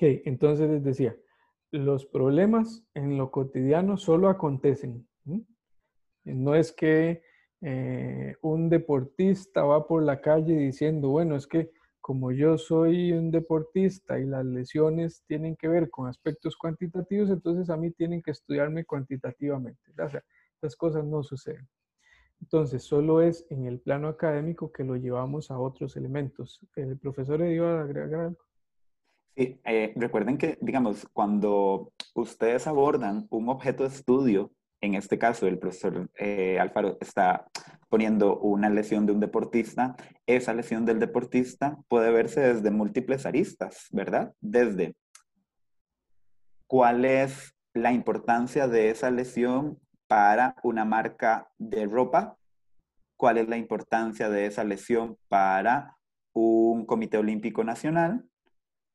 Ok, entonces les decía, los problemas en lo cotidiano solo acontecen. No es que eh, un deportista va por la calle diciendo, bueno, es que como yo soy un deportista y las lesiones tienen que ver con aspectos cuantitativos, entonces a mí tienen que estudiarme cuantitativamente. O cosas no suceden. Entonces, solo es en el plano académico que lo llevamos a otros elementos. ¿El profesor iba a agregar algo? Eh, recuerden que, digamos, cuando ustedes abordan un objeto de estudio, en este caso el profesor eh, Alfaro está poniendo una lesión de un deportista, esa lesión del deportista puede verse desde múltiples aristas, ¿verdad? Desde cuál es la importancia de esa lesión para una marca de ropa, cuál es la importancia de esa lesión para un comité olímpico nacional,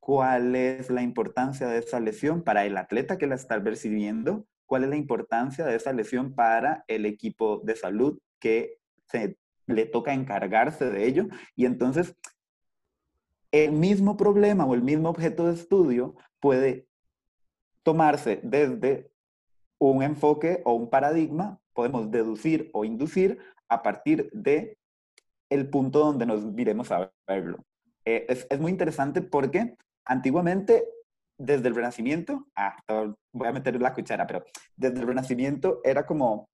cuál es la importancia de esa lesión para el atleta que la está recibiendo, cuál es la importancia de esa lesión para el equipo de salud que se le toca encargarse de ello. Y entonces, el mismo problema o el mismo objeto de estudio puede tomarse desde un enfoque o un paradigma, podemos deducir o inducir a partir de el punto donde nos miremos a verlo. Eh, es, es, muy interesante porque antiguamente, desde el Renacimiento, ah, voy a meter la cuchara, pero desde el Renacimiento era como,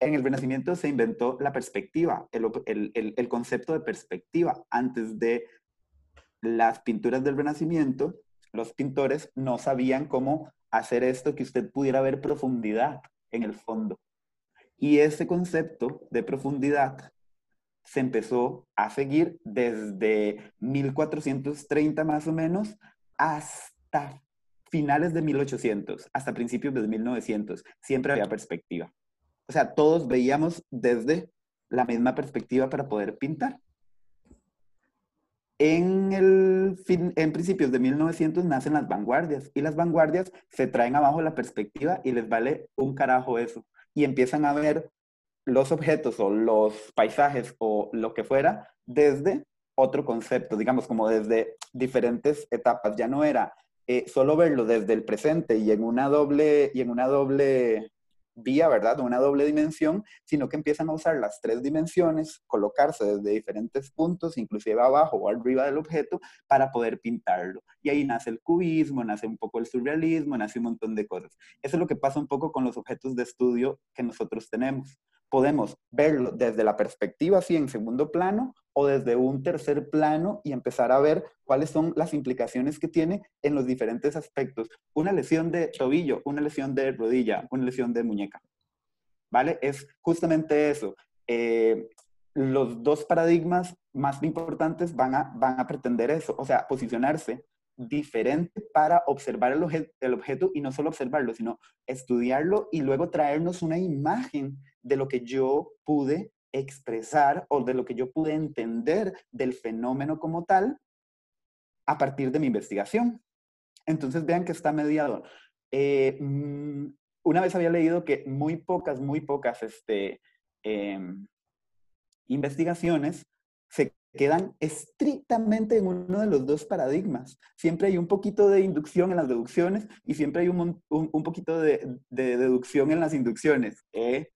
en el Renacimiento se inventó la perspectiva, el, concepto de perspectiva. Antes de las pinturas del Renacimiento, los pintores no sabían cómo hacer esto que usted pudiera ver profundidad en el fondo. Y ese concepto de profundidad se empezó a seguir desde 1430 más o menos hasta finales de 1800, hasta principios de 1900. Siempre había perspectiva. O sea, todos veíamos desde la misma perspectiva para poder pintar. En, el en principios de 1900 nacen las vanguardias y las vanguardias se traen abajo la perspectiva y les vale un carajo eso. Y empiezan a ver los objetos o los paisajes o lo que fuera desde otro concepto, digamos como desde diferentes etapas. Ya no era eh, solo verlo desde el presente y en una doble, y en una doble vía, ¿verdad? Una doble dimensión, sino que empiezan a usar las tres dimensiones, colocarse desde diferentes puntos, inclusive abajo o arriba del objeto, para poder pintarlo. Y ahí nace el cubismo, nace un poco el surrealismo, nace un montón de cosas. Eso es lo que pasa un poco con los objetos de estudio que nosotros tenemos podemos verlo desde la perspectiva así en segundo plano o desde un tercer plano y empezar a ver cuáles son las implicaciones que tiene en los diferentes aspectos. Una lesión de tobillo, una lesión de rodilla, una lesión de muñeca. ¿Vale? Es justamente eso. Eh, los dos paradigmas más importantes van a, van a pretender eso, o sea, posicionarse diferente para observar el, el, objeto y no solo observarlo, sino estudiarlo y luego traernos una imagen de lo que yo pude expresar o de lo que yo pude entender del fenómeno como tal a partir de mi investigación. Entonces vean que está mediado. Eh, mm, una vez había leído que muy pocas, muy pocas este, em, investigaciones se quedan estrictamente en uno de los dos paradigmas. Siempre hay un poquito de inducción en las deducciones y siempre hay un, un, poquito de, de, deducción en las inducciones. ¿eh?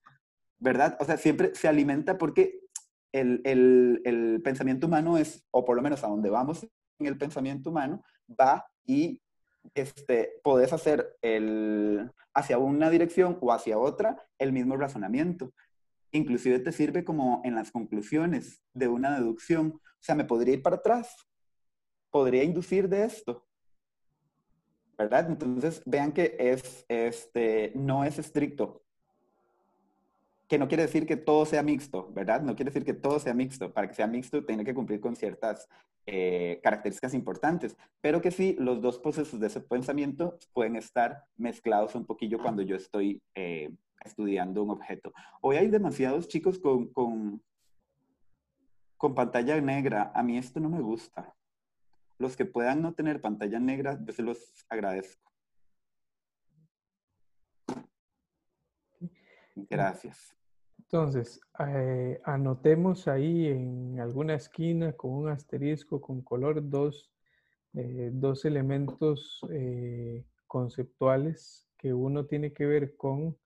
¿Verdad? O sea, siempre se alimenta porque el, el, el, pensamiento humano es, o por lo menos a donde vamos en el pensamiento humano, va y este, podés hacer el, hacia una dirección o hacia otra el mismo razonamiento. Inclusive te sirve como en las conclusiones de una deducción. O sea, me podría ir para atrás, podría inducir de esto, ¿verdad? Entonces, vean que es, este, no es estricto que no quiere decir que todo sea mixto, ¿verdad? No quiere decir que todo sea mixto. Para que sea mixto tiene que cumplir con ciertas eh, características importantes, pero que sí, los dos procesos de ese pensamiento pueden estar mezclados un poquillo cuando yo estoy eh, estudiando un objeto. Hoy hay demasiados chicos con, con, con pantalla negra. A mí esto no me gusta. Los que puedan no tener pantalla negra, yo se los agradezco. Gracias. Entonces, eh, anotemos ahí en alguna esquina con un asterisco con color dos eh, dos elementos eh, conceptuales que uno tiene que ver con,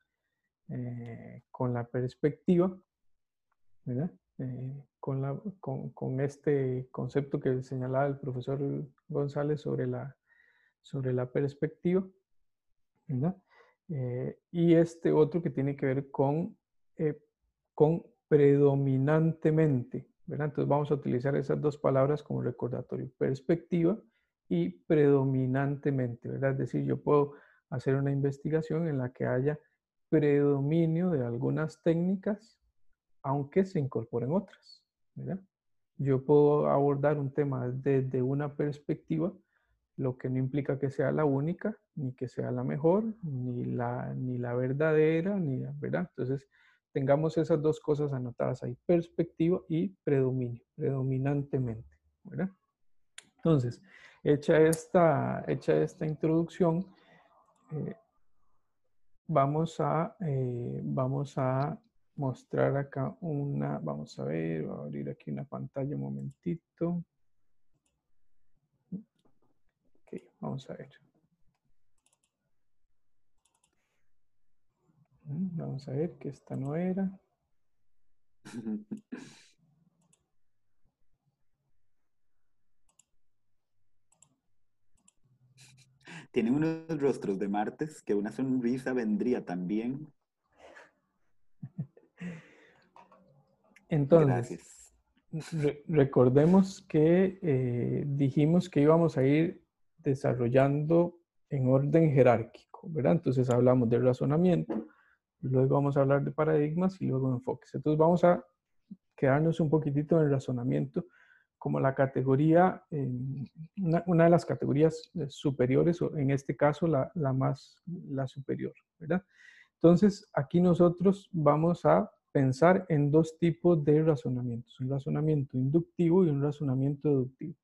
con la perspectiva, con, la, con, este concepto que señalaba el profesor González sobre la, sobre la perspectiva, y este otro que tiene que ver con, con predominantemente, entonces vamos a utilizar esas dos palabras como recordatorio, perspectiva y predominantemente, ¿verdad? Es decir, yo puedo hacer una investigación en la que haya predominio de algunas técnicas, aunque se incorporen otras, ¿verdad? Yo puedo abordar un tema desde una perspectiva, lo que no implica que sea la única, ni que sea la mejor, ni la, ni la verdadera, ni ¿verdad? Entonces, tengamos esas dos cosas anotadas ahí, perspectiva y predominio, predominantemente, ¿verdad? Entonces, hecha esta, hecha esta introducción, eh, vamos, a, eh, vamos a mostrar acá una, vamos a ver, voy a abrir aquí una pantalla un momentito. Ok, vamos a ver. Vamos a ver que esta no era. Tiene unos rostros de martes que una sonrisa vendría también. Entonces, recordemos que eh, dijimos que íbamos a ir desarrollando en orden jerárquico, ¿verdad? Entonces hablamos del razonamiento, luego vamos a hablar de paradigmas y luego de enfoques. Entonces vamos a quedarnos un poquitito en el razonamiento como la categoría, una, de las categorías eh, superiores, o en este caso la, la, más, la superior, ¿verdad? Entonces aquí nosotros vamos a pensar en dos tipos de razonamientos, un razonamiento inductivo y un razonamiento deductivo.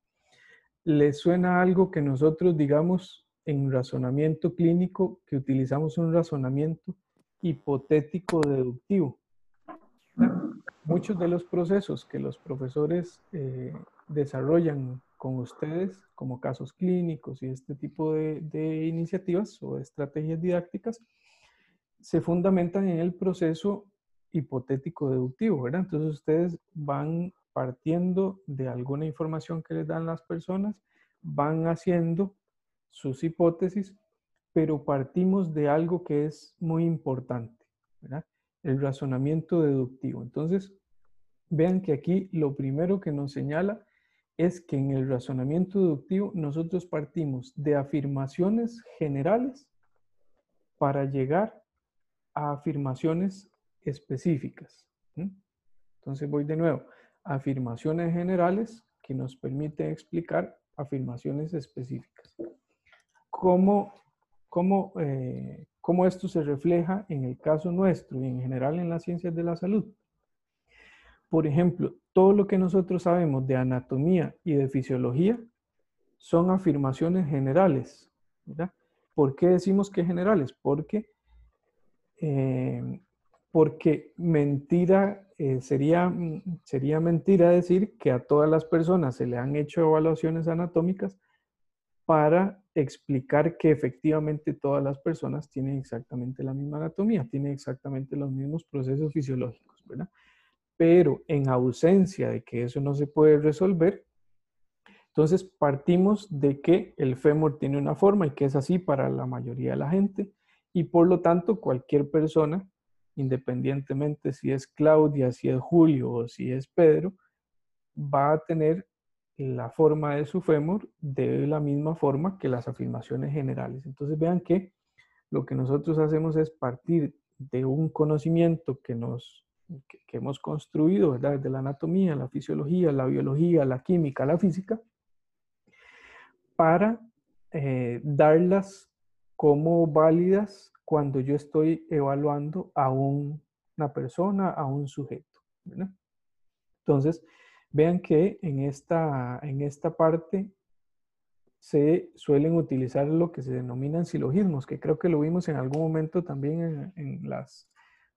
¿Les suena algo que nosotros digamos en razonamiento clínico que utilizamos un razonamiento hipotético deductivo. Muchos de los procesos que los profesores eh, desarrollan con ustedes, como casos clínicos y este tipo de, iniciativas o estrategias didácticas, se fundamentan en el proceso hipotético deductivo. Entonces ustedes van partiendo de alguna información que les dan las personas, van haciendo sus hipótesis pero partimos de algo que es muy importante, ¿verdad? El razonamiento deductivo. Entonces, vean que aquí lo primero que nos señala es que en el razonamiento deductivo nosotros partimos de afirmaciones generales para llegar a afirmaciones específicas. Entonces voy de nuevo, afirmaciones generales que nos permiten explicar afirmaciones específicas. ¿Cómo eh, cómo, esto se refleja en el caso nuestro y en general en las ciencias de la salud. Por ejemplo, todo lo que nosotros sabemos de anatomía y de fisiología son afirmaciones generales. ¿Por qué decimos que generales? Porque, eh, porque mentira, eh, sería, sería mentira decir que a todas las personas se le han hecho evaluaciones anatómicas para explicar que efectivamente todas las personas tienen exactamente la misma anatomía, tienen exactamente los mismos procesos fisiológicos, ¿verdad? Pero en ausencia de que eso no se puede resolver, entonces partimos de que el fémur tiene una forma y que es así para la mayoría de la gente y por lo tanto cualquier persona, independientemente si es Claudia, si es Julio o si es Pedro, va a tener la forma de su fémur de la misma forma que las afirmaciones generales. Entonces vean que lo que nosotros hacemos es partir de un conocimiento que, nos, que, hemos construido, ¿verdad? Desde la anatomía, la fisiología, la biología, la química, la física, para eh, darlas como válidas cuando yo estoy evaluando a una persona, a un sujeto. Entonces, Vean que en esta, en esta parte se suelen utilizar lo que se denominan silogismos, que creo que lo vimos en algún momento también en, las,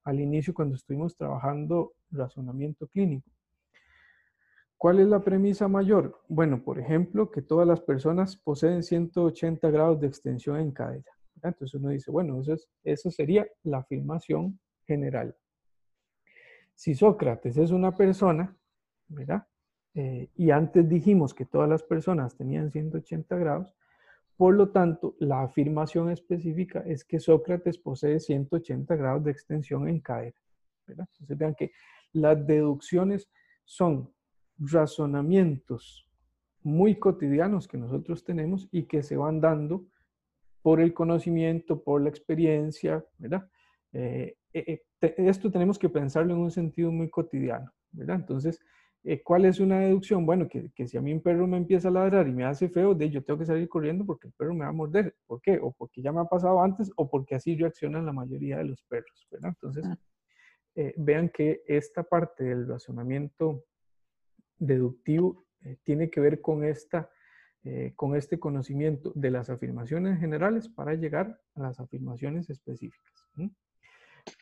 al inicio cuando estuvimos trabajando razonamiento clínico. ¿Cuál es la premisa mayor? Bueno, por ejemplo, que todas las personas poseen 180 grados de extensión en cadera. Entonces uno dice, bueno, eso, es, eso sería la afirmación general. Si Sócrates es una persona, Eh, y antes dijimos que todas las personas tenían 180 grados, por lo tanto, la afirmación específica es que Sócrates posee 180 grados de extensión en cadera. ¿verdad? Entonces vean que las deducciones son razonamientos muy cotidianos que nosotros tenemos y que se van dando por el conocimiento, por la experiencia, ¿verdad? Eh, eh, esto tenemos que pensarlo en un sentido muy cotidiano. Entonces, eh, ¿cuál es una deducción? Bueno, que, que, si a mí un perro me empieza a ladrar y me hace feo, de yo tengo que salir corriendo porque el perro me va a morder. ¿Por qué? O porque ya me ha pasado antes o porque así reaccionan la mayoría de los perros, ¿verdad? Entonces, ah. vean que esta parte del razonamiento deductivo eh, tiene que ver con, esta, eh, con este conocimiento de las afirmaciones generales para llegar a las afirmaciones específicas.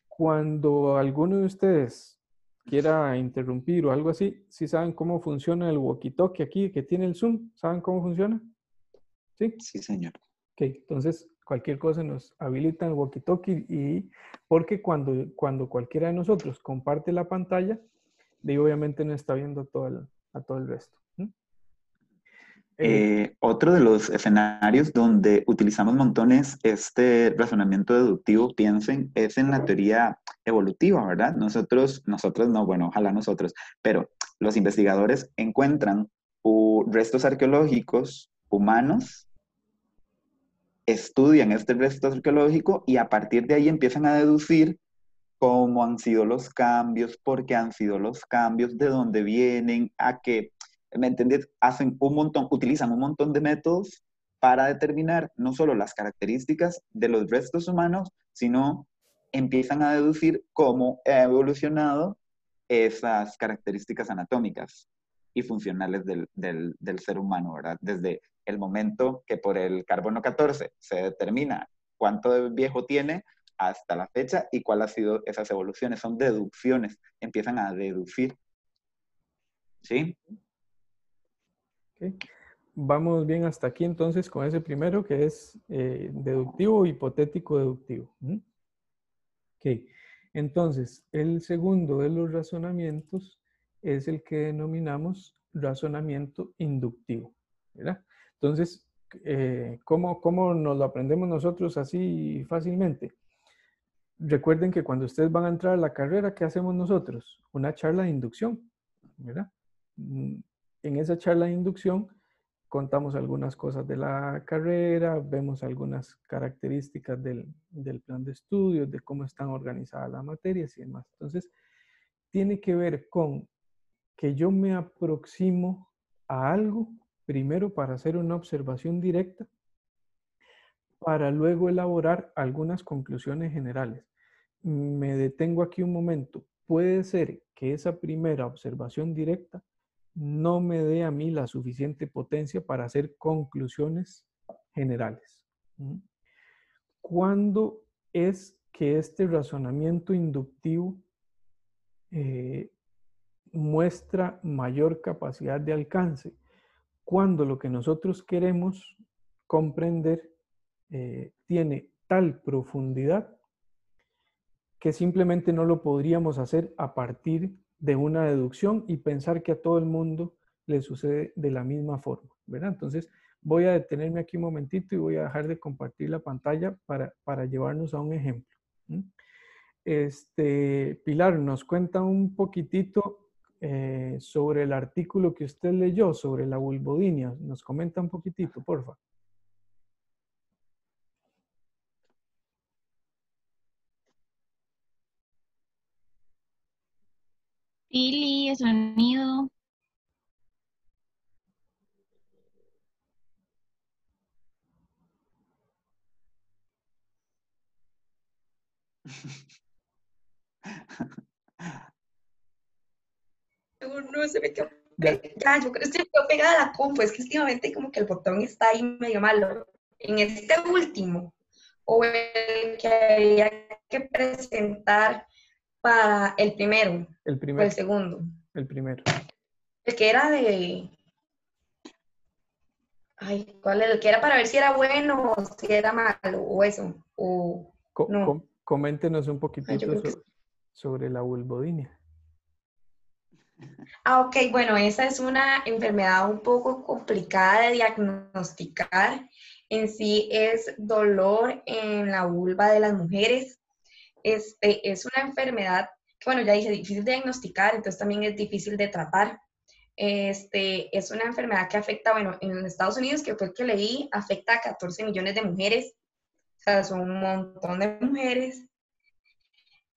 Cuando alguno de ustedes quiera interrumpir o algo así, si saben cómo funciona el walkie-talkie aquí que tiene el Zoom, ¿saben cómo funciona? Sí, sí, señor. Ok, entonces cualquier cosa nos habilita el walkie-talkie y porque cuando, cuando cualquiera de nosotros comparte la pantalla, y obviamente no está viendo todo a todo el resto. Eh, otro de los escenarios donde utilizamos montones este razonamiento deductivo, piensen, es en la teoría evolutiva, ¿verdad? Nosotros, nosotros no, bueno, ojalá nosotros, pero los investigadores encuentran restos arqueológicos humanos, estudian este resto arqueológico y a partir de ahí empiezan a deducir cómo han sido los cambios, por qué han sido los cambios, de dónde vienen, a qué, ¿me entiendes? Hacen un montón, utilizan un montón de métodos para determinar no solo las características de los restos humanos, sino empiezan a deducir cómo ha evolucionado esas características anatómicas y funcionales del, del, del, ser humano, ¿verdad? Desde el momento que por el carbono 14 se determina cuánto de viejo tiene, hasta la fecha y cuáles han sido esas evoluciones. Son deducciones, empiezan a deducir. ¿Sí? Vamos bien hasta aquí entonces con ese primero que es eh, deductivo, hipotético, deductivo. Ok, entonces el segundo de los razonamientos es el que denominamos razonamiento inductivo. Entonces, eh, ¿cómo, ¿cómo nos lo aprendemos nosotros así fácilmente? recuerden que cuando ustedes van a entrar a la carrera, ¿qué hacemos nosotros? Una charla de inducción, ¿verdad? En esa charla de inducción contamos algunas cosas de la carrera, vemos algunas características del, plan de estudios, de cómo están organizadas las materias y demás. Entonces, tiene que ver con que yo me aproximo a algo primero para hacer una observación directa, para luego elaborar algunas conclusiones generales me detengo aquí un momento. Puede ser que esa primera observación directa no me dé a mí la suficiente potencia para hacer conclusiones generales. ¿Cuándo es que este razonamiento inductivo eh, muestra mayor capacidad de alcance? Cuando lo que nosotros queremos comprender eh, tiene tal profundidad que simplemente no lo podríamos hacer a partir de una deducción y pensar que a todo el mundo le sucede de la misma forma, ¿verdad? Entonces, voy a detenerme aquí un momentito y voy a dejar de compartir la pantalla para, para llevarnos a un ejemplo. Este, Pilar, nos cuenta un poquitito eh, sobre el artículo que usted leyó sobre la vulvodinia. Nos comenta un poquitito, porfa. Pili, sonido. No, se me quedó Ya, yo creo que estoy pegada a la compu, es que últimamente como que el botón está ahí medio malo. En este último, o el que había que presentar para el primero. El primero. el segundo. El primero. El que era de... Ay, ¿cuál era? El que era para ver si era bueno o si era malo o eso. O... Co- No. com- coméntenos un poquitito que sobre la vulvodinia. Ah, ok, bueno, esa es una enfermedad un poco complicada de diagnosticar. En sí es dolor en la vulva de las mujeres. Este, es una enfermedad bueno, ya dije, difícil de diagnosticar, entonces también es difícil de tratar. Este, es una enfermedad que afecta, bueno, en Estados Unidos, que fue el que leí, afecta a 14 millones de mujeres. O sea, son un montón de mujeres.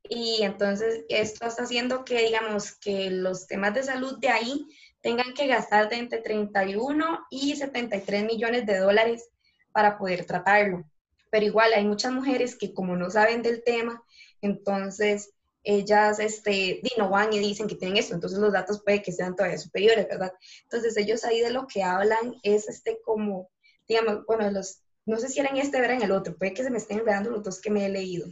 Y entonces esto está haciendo que, digamos, que los temas de salud de ahí tengan que gastar de entre 31 y 73 millones de dólares para poder tratarlo. Pero igual hay muchas mujeres que como no saben del tema, entonces ellas este, no van y dicen que tienen esto, entonces los datos puede que sean todavía superiores, ¿verdad? Entonces ellos ahí de lo que hablan es este como, digamos, bueno, los, no sé si era en este o era en el otro, puede que se me estén enredando los dos que me he leído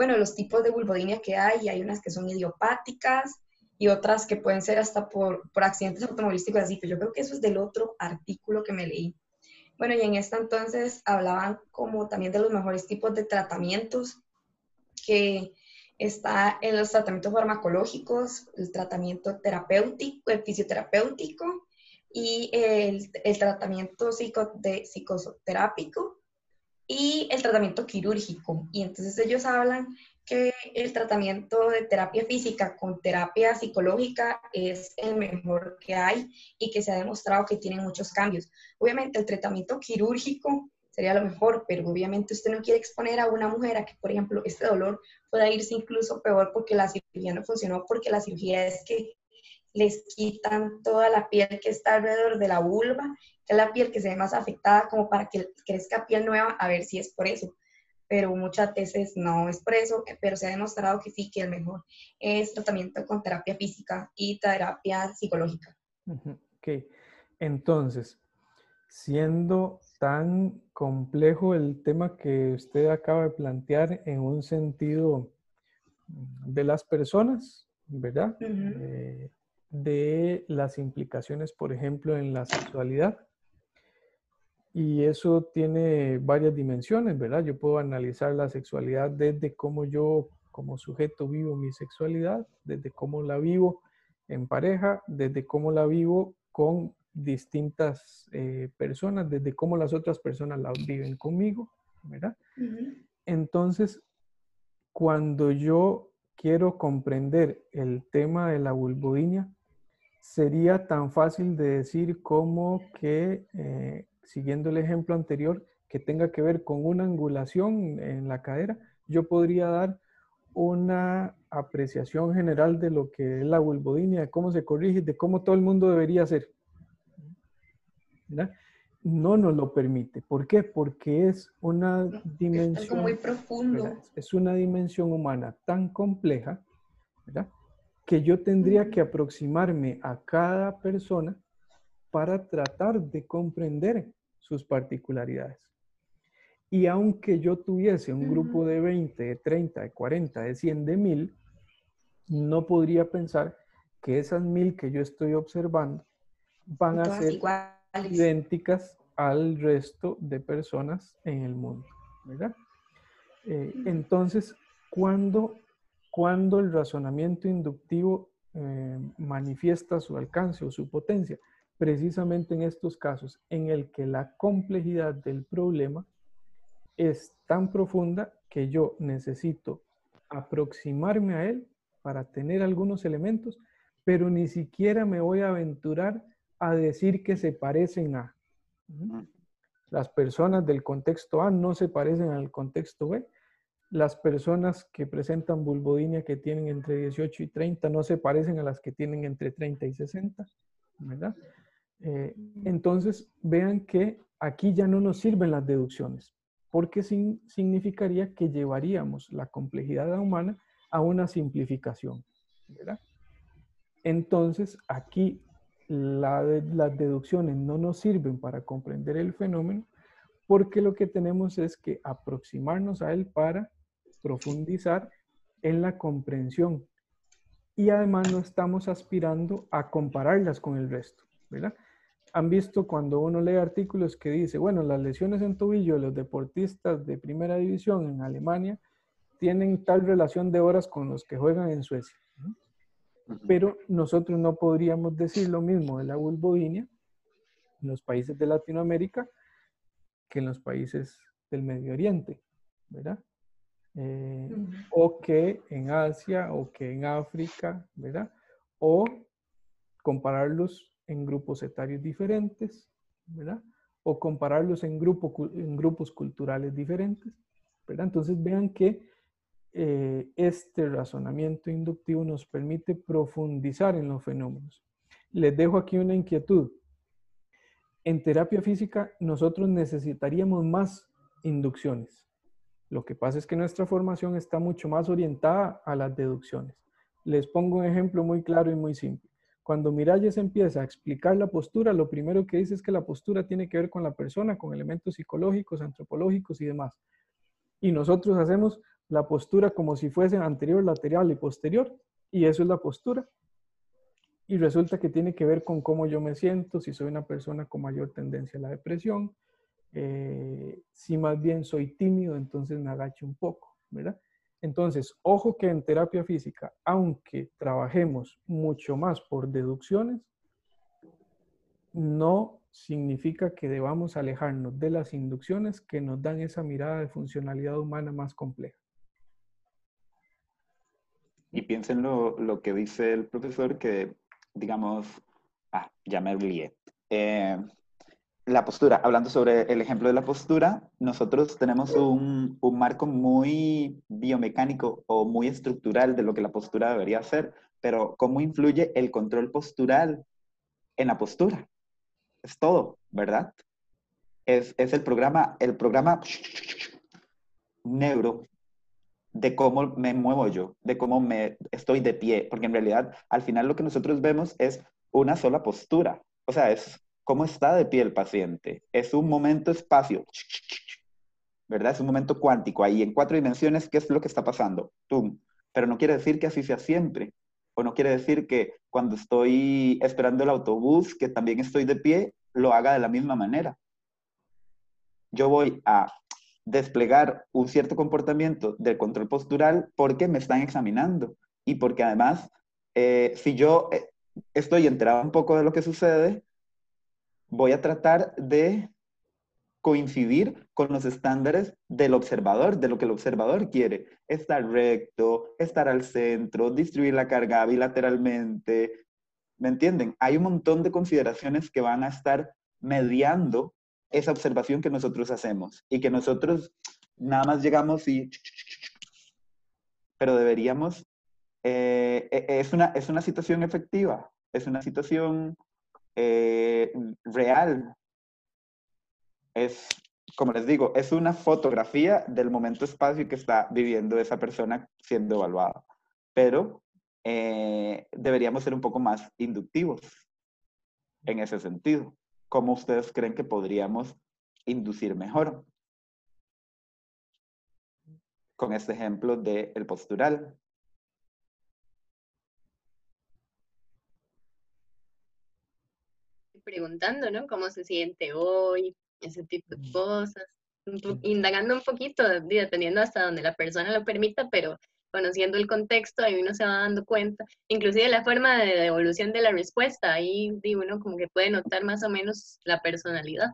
bueno, los tipos de vulvodinia que hay, hay unas que son idiopáticas y otras que pueden ser hasta por, por accidentes automovilísticos así, pero yo creo que eso es del otro artículo que me leí. Bueno, y en esta entonces hablaban como también de los mejores tipos de tratamientos, que está en los tratamientos farmacológicos, el tratamiento terapéutico, el fisioterapéutico y el, el tratamiento psico, de, psicoterápico y el tratamiento quirúrgico. Y entonces ellos hablan que el tratamiento de terapia física con terapia psicológica es el mejor que hay y que se ha demostrado que tiene muchos cambios. Obviamente el tratamiento quirúrgico sería lo mejor, pero obviamente usted no quiere exponer a una mujer a que, por ejemplo, este dolor pueda irse incluso peor porque la cirugía no funcionó, porque la cirugía es que les quitan toda la piel que está alrededor de la vulva que es la piel que se ve más afectada como para que crezca piel nueva, a ver si es por eso. Pero muchas veces no es por eso, pero se ha demostrado que sí, que el mejor es tratamiento con terapia física y terapia psicológica. Ok, entonces, siendo tan complejo el tema que usted acaba de plantear en un sentido de las personas, ¿verdad? Eh, de las implicaciones, por ejemplo, en la sexualidad. Y eso tiene varias dimensiones, ¿verdad? Yo puedo analizar la sexualidad desde cómo yo como sujeto vivo mi sexualidad, desde cómo la vivo en pareja, desde cómo la vivo con distintas eh, personas, desde cómo las otras personas la viven conmigo, ¿verdad? Entonces, cuando yo quiero comprender el tema de la vulvodinia, sería tan fácil de decir como que, eh, siguiendo el ejemplo anterior, que tenga que ver con una angulación en la cadera, yo podría dar una apreciación general de lo que es la vulvodinia, de cómo se corrige, de cómo todo el mundo debería hacer. ¿Verdad? No nos lo permite. ¿Por qué? Porque es una Es algo dimensión muy profundo. ¿verdad? Es una dimensión humana tan compleja, ¿verdad? Que yo tendría que aproximarme a cada persona para tratar de comprender sus particularidades. Y aunque yo tuviese un grupo de 20, de 30, de 40, de 100, de 1000, no podría pensar que esas 1000 que yo estoy observando van a ser iguales. Idénticas al resto de personas en el mundo, ¿verdad? Eh, entonces, cuando, cuando el razonamiento inductivo eh, manifiesta su alcance o su potencia, precisamente en estos casos en el que la complejidad del problema es tan profunda que yo necesito aproximarme a él para tener algunos elementos, pero ni siquiera me voy a aventurar a decir que se parecen a. Las personas del contexto A no se parecen al contexto B. Las personas que presentan vulvodinia que tienen entre 18 y 30 no se parecen a las que tienen entre 30 y 60, ¿verdad? Eh, entonces, vean que aquí ya no nos sirven las deducciones, porque sin- significaría que llevaríamos la complejidad humana a una simplificación, ¿verdad? Entonces, aquí las deducciones no nos sirven para comprender el fenómeno, porque lo que tenemos es que aproximarnos a él para profundizar en la comprensión y además no estamos aspirando a compararlas con el resto, ¿verdad? Han visto cuando uno lee artículos que dice, bueno, las lesiones en tobillo de los deportistas de primera división en Alemania tienen tal relación de horas con los que juegan en Suecia. Pero nosotros no podríamos decir lo mismo de la vulvodinia en los países de Latinoamérica que en los países del Medio Oriente, ¿verdad? Eh, o que en Asia o que en África, ¿verdad? O compararlos en grupos etarios diferentes, ¿verdad? O compararlos en, en grupos culturales diferentes, ¿verdad? Entonces vean que eh, este razonamiento inductivo nos permite profundizar en los fenómenos. Les dejo aquí una inquietud. En terapia física nosotros necesitaríamos más inducciones. Lo que pasa es que nuestra formación está mucho más orientada a las deducciones. Les pongo un ejemplo muy claro y muy simple. Cuando Miralles empieza a explicar la postura, lo primero que dice es que la postura tiene que ver con la persona, con elementos psicológicos, antropológicos y demás. Y nosotros hacemos la postura como si fuese anterior, lateral y posterior, y eso es la postura. Y resulta que tiene que ver con cómo yo me siento, si soy una persona con mayor tendencia a la depresión, eh, si más bien soy tímido, entonces me agacho un poco, ¿verdad? Entonces, ojo que en terapia física, aunque trabajemos mucho más por deducciones, no significa que debamos alejarnos de las inducciones que nos dan esa mirada de funcionalidad humana más compleja. Y piensen lo, que dice el profesor, que digamos, ah, ya me olvidé. Eh, la postura, hablando sobre el ejemplo de la postura, nosotros tenemos un, un, marco muy biomecánico o muy estructural de lo que la postura debería ser, pero ¿cómo influye el control postural en la postura? Es todo, ¿verdad? Es, es el programa, el programa neuro de cómo me muevo yo, de cómo me estoy de pie, porque en realidad al final lo que nosotros vemos es una sola postura, o sea, es cómo está de pie el paciente, es un momento espacio, ¿verdad? Es un momento cuántico, ahí en cuatro dimensiones, ¿qué es lo que está pasando? ¡Tum! Pero no quiere decir que así sea siempre, o no quiere decir que cuando estoy esperando el autobús, que también estoy de pie, lo haga de la misma manera. Yo voy a desplegar un cierto comportamiento del control postural porque me están examinando y porque además, eh, si yo eh, estoy enterado un poco de lo que sucede, voy a tratar de coincidir con los estándares del observador, de lo que el observador quiere. Estar recto, estar al centro, distribuir la carga bilateralmente. ¿Me entienden? Hay un montón de consideraciones que van a estar mediando esa observación que nosotros hacemos y que nosotros nada más llegamos y... Pero deberíamos... Eh, e, es, una, es una situación efectiva, es una situación eh, real. Es, como les digo, es una fotografía del momento espacio que está viviendo esa persona siendo evaluada. Pero eh, deberíamos ser un poco más inductivos en ese sentido. ¿Cómo ustedes creen que podríamos inducir mejor? Con este ejemplo del el postural. Preguntando, ¿no? ¿Cómo se siente hoy? Ese tipo de cosas. Indagando un poquito, dependiendo hasta donde la persona lo permita, pero conociendo el contexto, ahí uno se va dando cuenta, inclusive la forma de devolución de la respuesta, ahí uno como que puede notar más o menos la personalidad.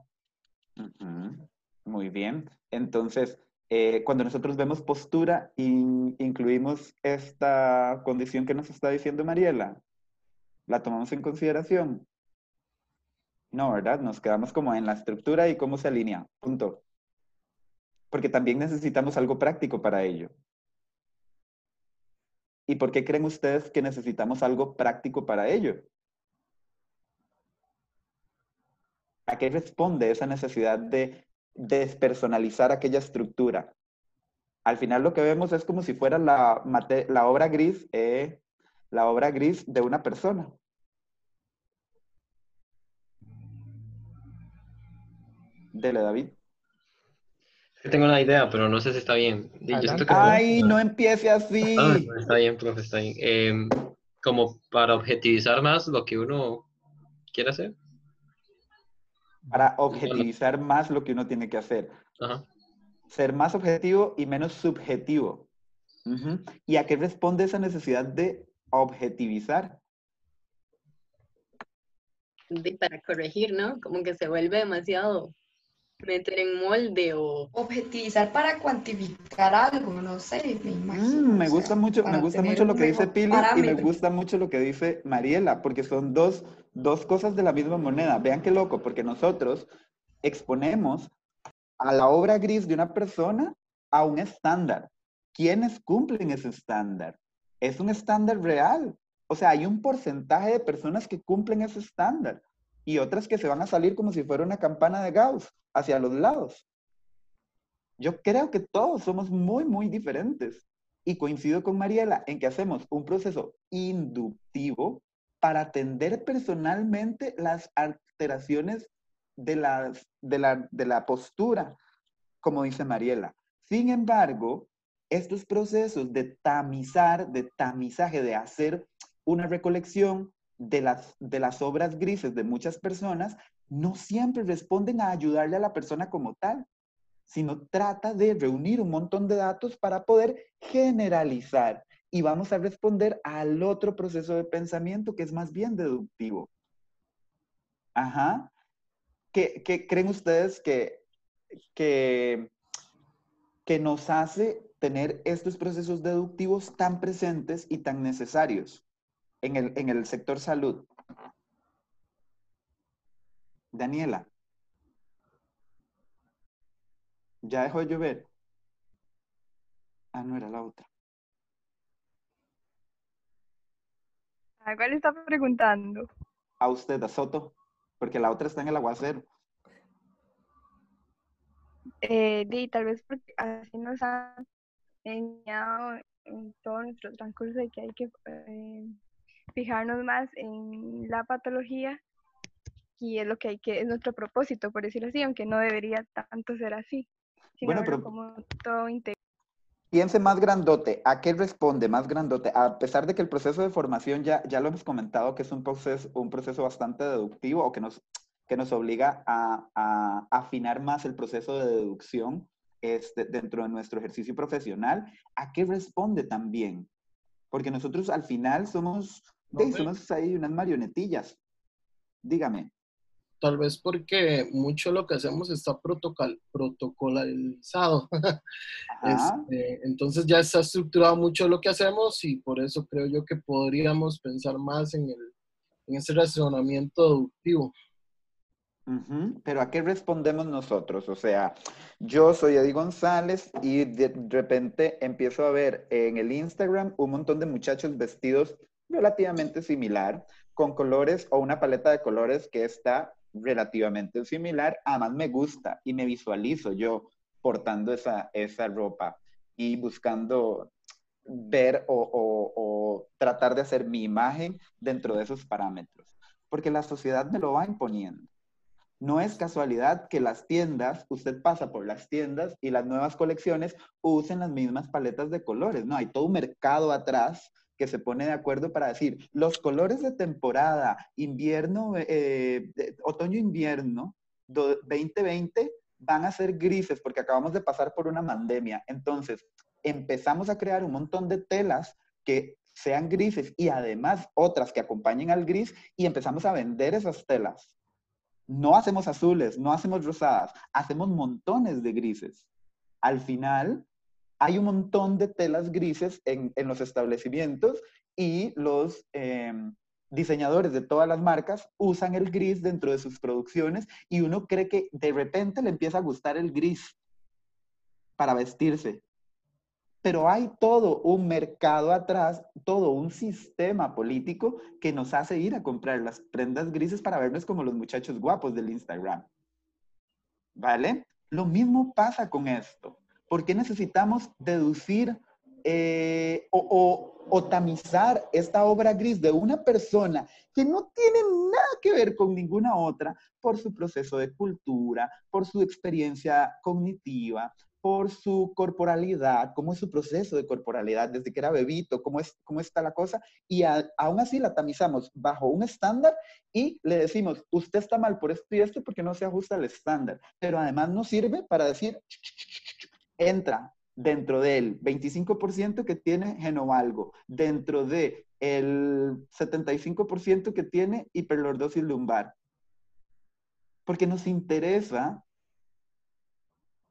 Muy bien. Entonces, eh, cuando nosotros vemos postura, incluimos esta condición que nos está diciendo Mariela. ¿La tomamos en consideración? No, ¿verdad? Nos quedamos como en la estructura y cómo se alinea. Punto. Porque también necesitamos algo práctico para ello. ¿Y por qué creen ustedes que necesitamos algo práctico para ello? ¿A qué responde esa necesidad de despersonalizar aquella estructura? Al final lo que vemos es como si fuera la, obra gris, eh, la obra gris de una persona. Dele, David tengo una idea, pero no sé si está bien. Ay, no empiece así. Ah, está bien, profe, está bien. Em, como para objetivizar más lo que uno quiere hacer. Para objetivizar más lo que uno tiene que hacer. Ajá. Ser más objetivo y menos subjetivo. Ujú. ¿Y a qué responde esa necesidad de objetivizar? de- para corregir, ¿no? Como que se vuelve demasiado meter en molde o Objetivizar para cuantificar algo, no sé, me imagino. Mm, me o gusta sea, mucho, me gusta mucho lo un que dice Pili y me gusta mucho lo que dice Mariela, porque son dos, dos cosas de la misma moneda. Vean qué loco, porque nosotros exponemos a la obra gris de una persona a un estándar. ¿Quiénes cumplen ese estándar? Es un estándar real. O sea, hay un porcentaje de personas que cumplen ese estándar y otras que se van a salir como si fuera una campana de Gauss hacia los lados. Yo creo que todos somos muy, muy diferentes. Y coincido con Mariela en que hacemos un proceso inductivo para atender personalmente las alteraciones de, las, de, la, de la postura, como dice Mariela. Sin embargo, estos procesos de tamizar, de tamizaje, de hacer una recolección de las, de las obras grises de muchas personas, no siempre responden a ayudarle a la persona como tal, sino trata de reunir un montón de datos para poder generalizar. Y vamos a responder al otro proceso de pensamiento que es más bien deductivo. Ajá. ¿Qué, qué creen ustedes que, que, que nos hace tener estos procesos deductivos tan presentes y tan necesarios en el, en el sector salud? Daniela. ¿Ya dejó de llover? Ah, no era la otra. ¿A cuál está preguntando? A usted, a Soto, porque la otra está en el aguacero. Eh, tal vez porque así nos han enseñado en todo nuestro transcurso de que hay que eh, fijarnos más en la patología y es lo que hay que, es nuestro propósito, por decirlo así, aunque no debería tanto ser así, Bueno, pero- como todo integral. Piense más grandote. ¿A qué responde más grandote? A pesar de que el proceso de formación ya, ya lo hemos comentado, que es un proceso, un proceso bastante deductivo o que nos, que nos obliga a, a afinar más el proceso de deducción este, dentro de nuestro ejercicio profesional. ¿A qué responde también? Porque nosotros al final somos, No, ve. somos ahí unas marionetillas. Dígame. Tal vez porque mucho de lo que hacemos está protocol, protocolizado. Este, entonces ya está estructurado mucho lo que hacemos y por eso creo yo que podríamos pensar más en, el, en ese razonamiento deductivo. Pero ¿a qué respondemos nosotros? O sea, yo soy Eddie González y de repente empiezo a ver en el Instagram un montón de muchachos vestidos relativamente similar, con colores o una paleta de colores que está relativamente similar. Además me gusta y me visualizo yo portando esa, esa ropa y buscando ver o, o- o tratar de hacer mi imagen dentro de esos parámetros, porque la sociedad me lo va imponiendo. No es casualidad que las tiendas, usted pasa por las tiendas y las nuevas colecciones usen las mismas paletas de colores, ¿no? Hay todo un mercado atrás que se pone de acuerdo para decir, los colores de temporada, invierno, eh, otoño-invierno, do- 2020, van a ser grises porque acabamos de pasar por una pandemia. Entonces, empezamos a crear un montón de telas que sean grises y además otras que acompañen al gris y empezamos a vender esas telas. No hacemos azules, no hacemos rosadas, hacemos montones de grises. Al final, hay un montón de telas grises en, los establecimientos y los em, diseñadores de todas las marcas usan el gris dentro de sus producciones y uno cree que de repente le empieza a gustar el gris para vestirse. Pero hay todo un mercado atrás, todo un sistema político que nos hace ir a comprar las prendas grises para vernos como los muchachos guapos del Instagram. ¿Vale? Lo mismo pasa con esto. ¿Por qué necesitamos deducir eh, o, o- o tamizar esta obra gris de una persona que no tiene nada que ver con ninguna otra por su proceso de cultura, por su experiencia cognitiva, por su corporalidad, cómo es su proceso de corporalidad desde que era bebito, cómo, es, cómo está la cosa, y aún así la tamizamos bajo un estándar y le decimos, usted está mal por esto y esto porque no se ajusta al estándar, pero además nos sirve para decir, entra dentro del 25% que tiene genovalgo, dentro del el 75% que tiene hiperlordosis lumbar, porque nos interesa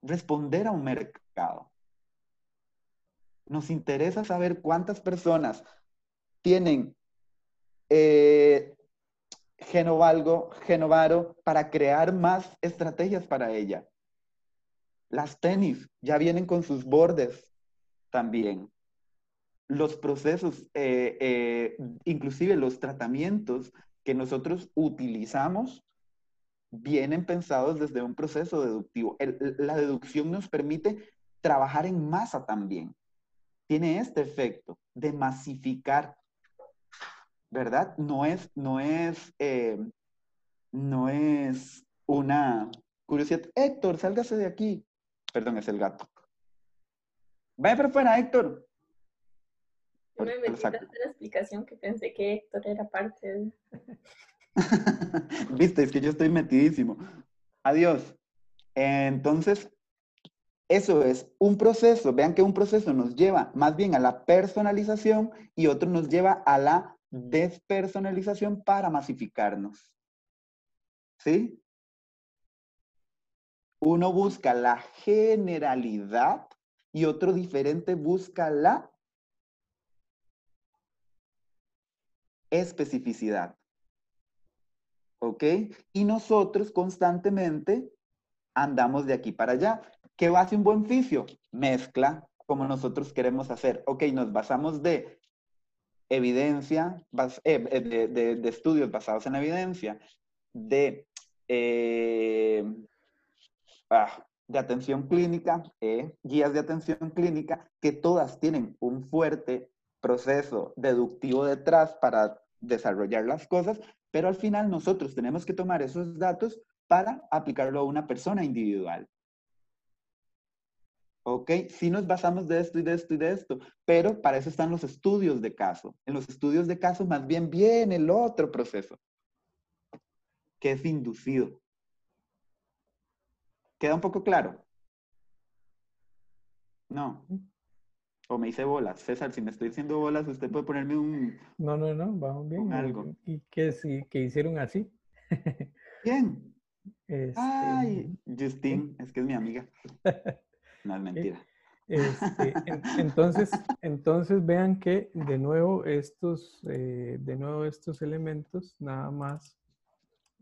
responder a un mercado. Nos interesa saber cuántas personas tienen eh, Genovalgo, Genovaro, para crear más estrategias para ella. Las tenis ya vienen con sus bordes también. Los procesos, eh, eh, inclusive los tratamientos que nosotros utilizamos vienen pensados desde un proceso deductivo. la deducción nos permite trabajar en masa también. Tiene este efecto de masificar, ¿verdad? No es, no es, eh, no es una curiosidad. Héctor, sálgase de aquí. Perdón, es el gato. Vaya para afuera, Héctor. Yo me metí la explicación que pensé que Héctor era parte de... Viste, es que yo estoy metidísimo. Adiós. Entonces, eso es un proceso. Vean que un proceso nos lleva más bien a la personalización y otro nos lleva a la despersonalización para masificarnos. ¿Sí? Uno busca la generalidad y otro diferente busca la especificidad. ¿ok? Y nosotros constantemente andamos de aquí para allá. ¿Qué ser un buen fisio? Mezcla, como nosotros queremos hacer. Ok, nos basamos de evidencia, eh, de, estudios basados en evidencia, de, eh, de atención clínica, guías de atención clínica, que todas tienen un fuerte proceso deductivo detrás para desarrollar las cosas, pero al final nosotros tenemos que tomar esos datos para aplicarlo a una persona individual. ¿Ok? Sí nos basamos de esto y de esto y de esto, pero para eso están los estudios de caso. En los estudios de caso más bien viene el otro proceso, que es inducido. ¿Queda un poco claro? No. O me hice bolas. César, si me estoy diciendo bolas, usted puede ponerme un... No, no, no, vamos bien. algo. ¿Y qué, qué hicieron así? Bien. Ay, este, Justin, es que es mi amiga. No es mentira. Este, entonces, entonces vean que de nuevo estos, eh, de nuevo estos elementos nada más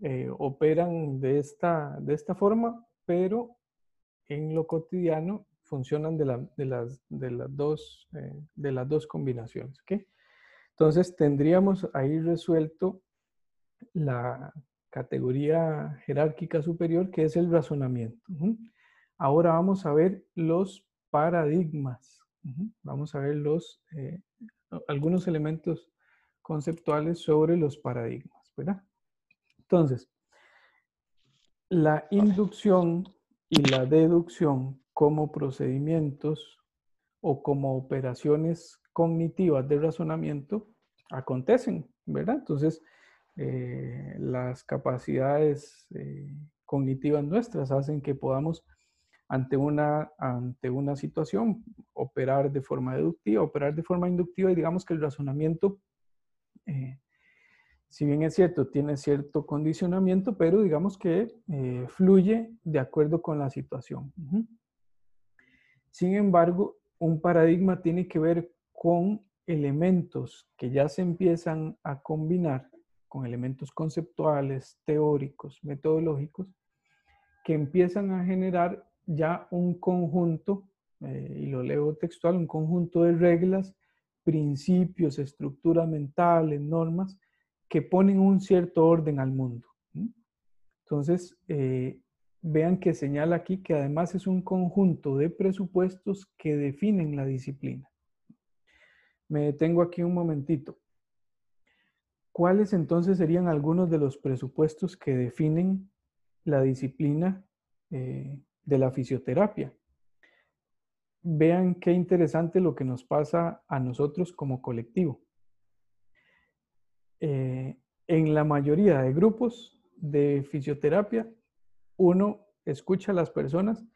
eh, operan de esta, de esta forma, pero en lo cotidiano funcionan de, las, de, las, dos, eh, de las dos combinaciones. Entonces tendríamos ahí resuelto la categoría jerárquica superior que es el razonamiento. Ahora vamos a ver los paradigmas. Vamos a ver los, eh, algunos elementos conceptuales sobre los paradigmas. ¿verdad? Entonces, la inducción y la deducción como procedimientos o como operaciones cognitivas de razonamiento acontecen, ¿verdad? Entonces, eh, las capacidades eh, cognitivas nuestras hacen que podamos ante una, ante una situación operar de forma deductiva, operar de forma inductiva y digamos que el razonamiento, eh, si bien es cierto, tiene cierto condicionamiento, pero digamos que fluye de acuerdo con la situación. Sin embargo, un paradigma tiene que ver con elementos que ya se empiezan a combinar con elementos conceptuales, teóricos, metodológicos, que empiezan a generar ya un conjunto, eh, y lo leo textual, un conjunto de reglas, principios, estructuras mentales, normas, que ponen un cierto orden al mundo. Entonces, eh, vean que señala aquí que además es un conjunto de presupuestos que definen la disciplina. Me detengo aquí un momentito. ¿Cuáles entonces serían algunos de los presupuestos que definen la disciplina eh, de la fisioterapia? vean qué interesante lo que nos pasa a nosotros como colectivo. Eh, en la mayoría de grupos de fisioterapia, uno escucha a las personas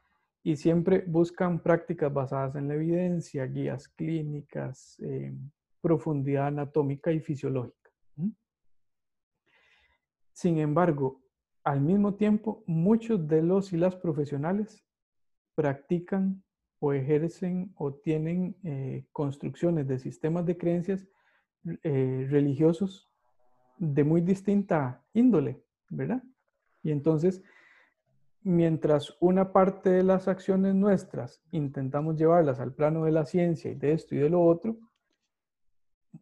y siempre buscan prácticas basadas en la evidencia, guías clínicas, eh, profundidad anatómica y fisiológica. Sin embargo, al mismo tiempo, muchos de los y las profesionales practican o ejercen o tienen eh, construcciones de sistemas de creencias eh, religiosos de muy distinta índole, ¿verdad? Y entonces, mientras una parte de las acciones nuestras intentamos llevarlas al plano de la ciencia y de esto y de lo otro,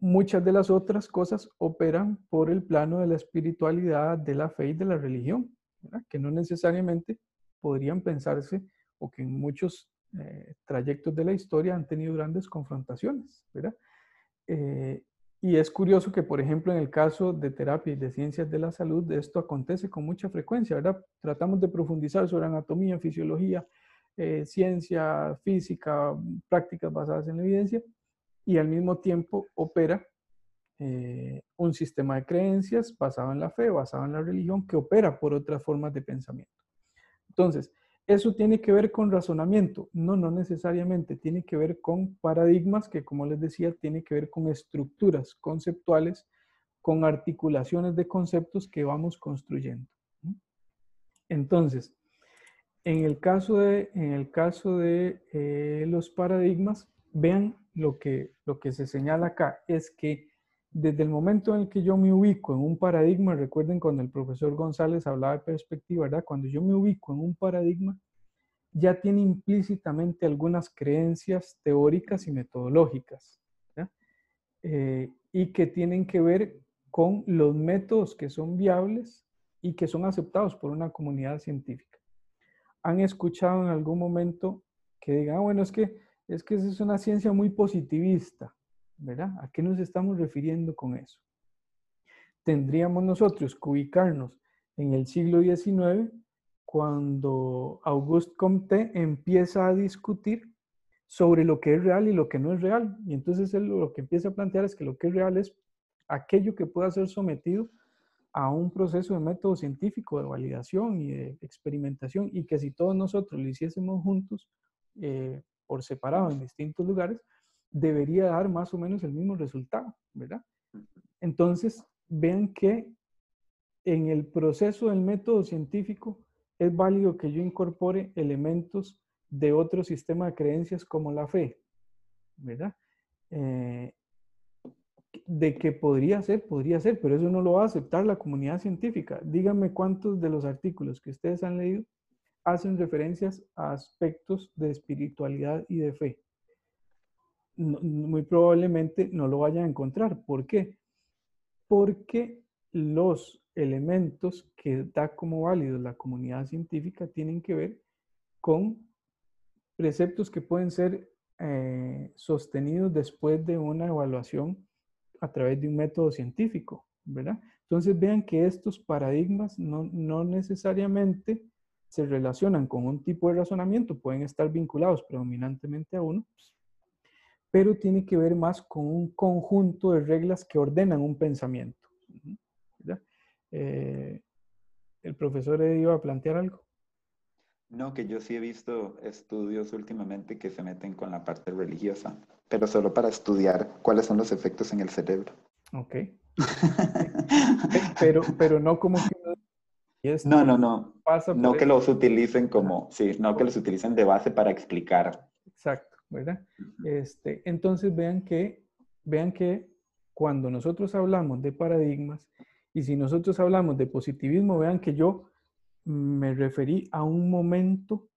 muchas de las otras cosas operan por el plano de la espiritualidad, de la fe y de la religión, que no necesariamente podrían pensarse o que en muchos eh, trayectos de la historia han tenido grandes confrontaciones, ¿verdad? Eh, y es curioso que, por ejemplo, en el caso de terapia y de ciencias de la salud, esto acontece con mucha frecuencia, ¿verdad? Tratamos de profundizar sobre anatomía, fisiología, eh, ciencia, física, prácticas basadas en la evidencia, y al mismo tiempo opera un sistema de creencias basado en la fe, basado en la religión, que opera por otras formas de pensamiento. Entonces, eso tiene que ver con razonamiento. No, no necesariamente. Tiene que ver con paradigmas que, como les decía, tiene que ver con estructuras conceptuales, con articulaciones de conceptos que vamos construyendo. Entonces, en el caso de, en el caso de eh, los paradigmas, vean lo que, lo que se señala acá, es que desde el momento en el que yo me ubico en un paradigma, recuerden cuando el profesor González hablaba de perspectiva, ¿verdad? Cuando yo me ubico en un paradigma, ya tiene implícitamente algunas creencias teóricas y metodológicas, eh, y que tienen que ver con los métodos que son viables y que son aceptados por una comunidad científica. ¿Han escuchado en algún momento que digan, ah, bueno, es que, es que es una ciencia muy positivista? ¿Verdad? ¿A qué nos estamos refiriendo con eso? Tendríamos nosotros que ubicarnos en el siglo XIX cuando Auguste Comte empieza a discutir sobre lo que es real y lo que no es real. Y entonces él lo que empieza a plantear es que lo que es real es aquello que pueda ser sometido a un proceso de método científico de validación y de experimentación y que si todos nosotros lo hiciésemos juntos, eh, por separado en distintos lugares, debería dar más o menos el mismo resultado, ¿verdad? Entonces, vean que en el proceso del método científico es válido que yo incorpore elementos de otro sistema de creencias como la fe, ¿verdad? Eh, de que podría ser, podría ser, pero eso no lo va a aceptar la comunidad científica. Díganme cuántos de los artículos que ustedes han leído hacen referencias a aspectos de espiritualidad y de fe muy probablemente no lo vayan a encontrar. ¿Por qué? Porque los elementos que da como válidos la comunidad científica tienen que ver con preceptos que pueden ser eh, sostenidos después de una evaluación a través de un método científico, ¿verdad? Entonces vean que estos paradigmas no, no necesariamente se relacionan con un tipo de razonamiento, pueden estar vinculados predominantemente a uno, pero tiene que ver más con un conjunto de reglas que ordenan un pensamiento. Eh, ¿El profesor iba a plantear algo? No, que yo sí he visto estudios últimamente que se meten con la parte religiosa, pero solo para estudiar cuáles son los efectos en el cerebro. Ok. pero, pero no como que... no, no, no. no que los utilicen como, sí, no que los utilicen de base para explicar. ¿Verdad? Este, entonces vean que, vean que cuando nosotros hablamos de paradigmas y si nosotros hablamos de positivismo, vean que yo me referí a un momento,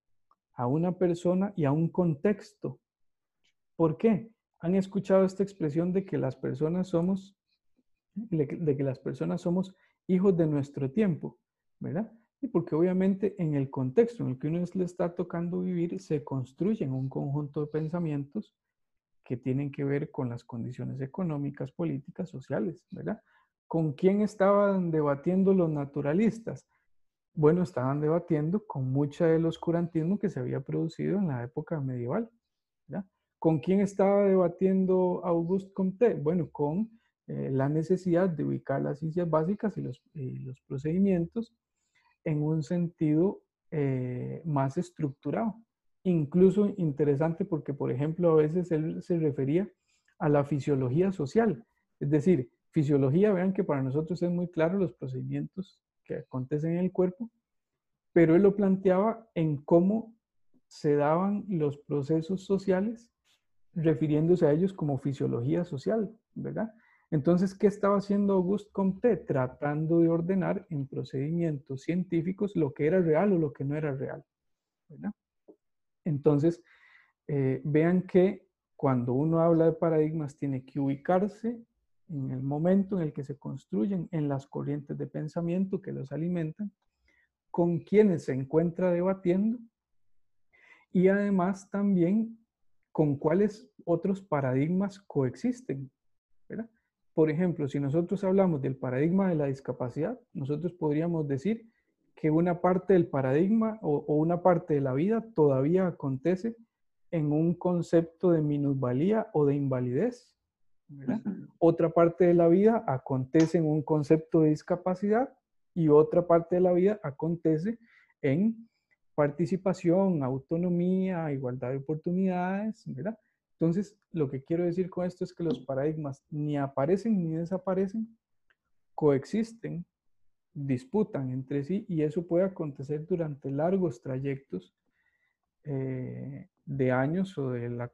a una persona y a un contexto. ¿Por qué? Han escuchado esta expresión de que las personas somos, de que las personas somos hijos de nuestro tiempo, ¿verdad? Y porque obviamente en el contexto en el que uno le está tocando vivir, se construyen un conjunto de pensamientos que tienen que ver con las condiciones económicas, políticas, sociales, ¿verdad? ¿Con quién estaban debatiendo los naturalistas? Bueno, estaban debatiendo con mucha del oscurantismo que se había producido en la época medieval, ¿Con quién estaba debatiendo Auguste Comte? Bueno, con eh, la necesidad de ubicar las ciencias básicas y los, los procedimientos en un sentido eh, más estructurado. Incluso interesante porque, por ejemplo, a veces él se refería a la fisiología social. Es decir, fisiología, vean que para nosotros es muy claro los procedimientos que acontecen en el cuerpo, pero él lo planteaba en cómo se daban los procesos sociales refiriéndose a ellos como fisiología social, ¿verdad? Entonces, ¿qué estaba haciendo Auguste Comte? Tratando de ordenar en procedimientos científicos lo que era real o lo que no era real, ¿verdad? Entonces, eh, vean que cuando uno habla de paradigmas tiene que ubicarse en el momento en el que se construyen, en las corrientes de pensamiento que los alimentan, con quienes se encuentra debatiendo y además también con cuáles otros paradigmas coexisten. Por ejemplo, si nosotros hablamos del paradigma de la discapacidad, nosotros podríamos decir que una parte del paradigma o, una parte de la vida todavía acontece en un concepto de minusvalía o de invalidez. Otra parte de la vida acontece en un concepto de discapacidad y otra parte de la vida acontece en participación, autonomía, igualdad de oportunidades, ¿verdad? Entonces, lo que quiero decir con esto es que los paradigmas ni aparecen ni desaparecen, coexisten, disputan entre sí y eso puede acontecer durante largos trayectos eh, de años o de, la,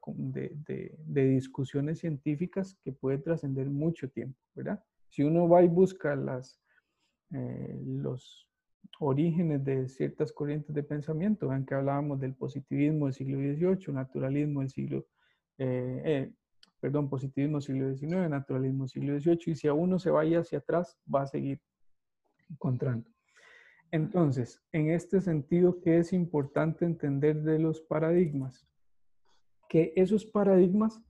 discusiones científicas que puede trascender mucho tiempo, ¿verdad? Si uno va y busca eh, los orígenes de ciertas corrientes de pensamiento. Vean que hablábamos del positivismo del siglo XVIII, naturalismo del siglo, eh, eh, perdón, positivismo siglo XIX, naturalismo siglo XVIII, y si a uno se vaya hacia atrás, va a seguir encontrando. Entonces, en este sentido, ¿qué es importante entender de los paradigmas? Que esos paradigmas,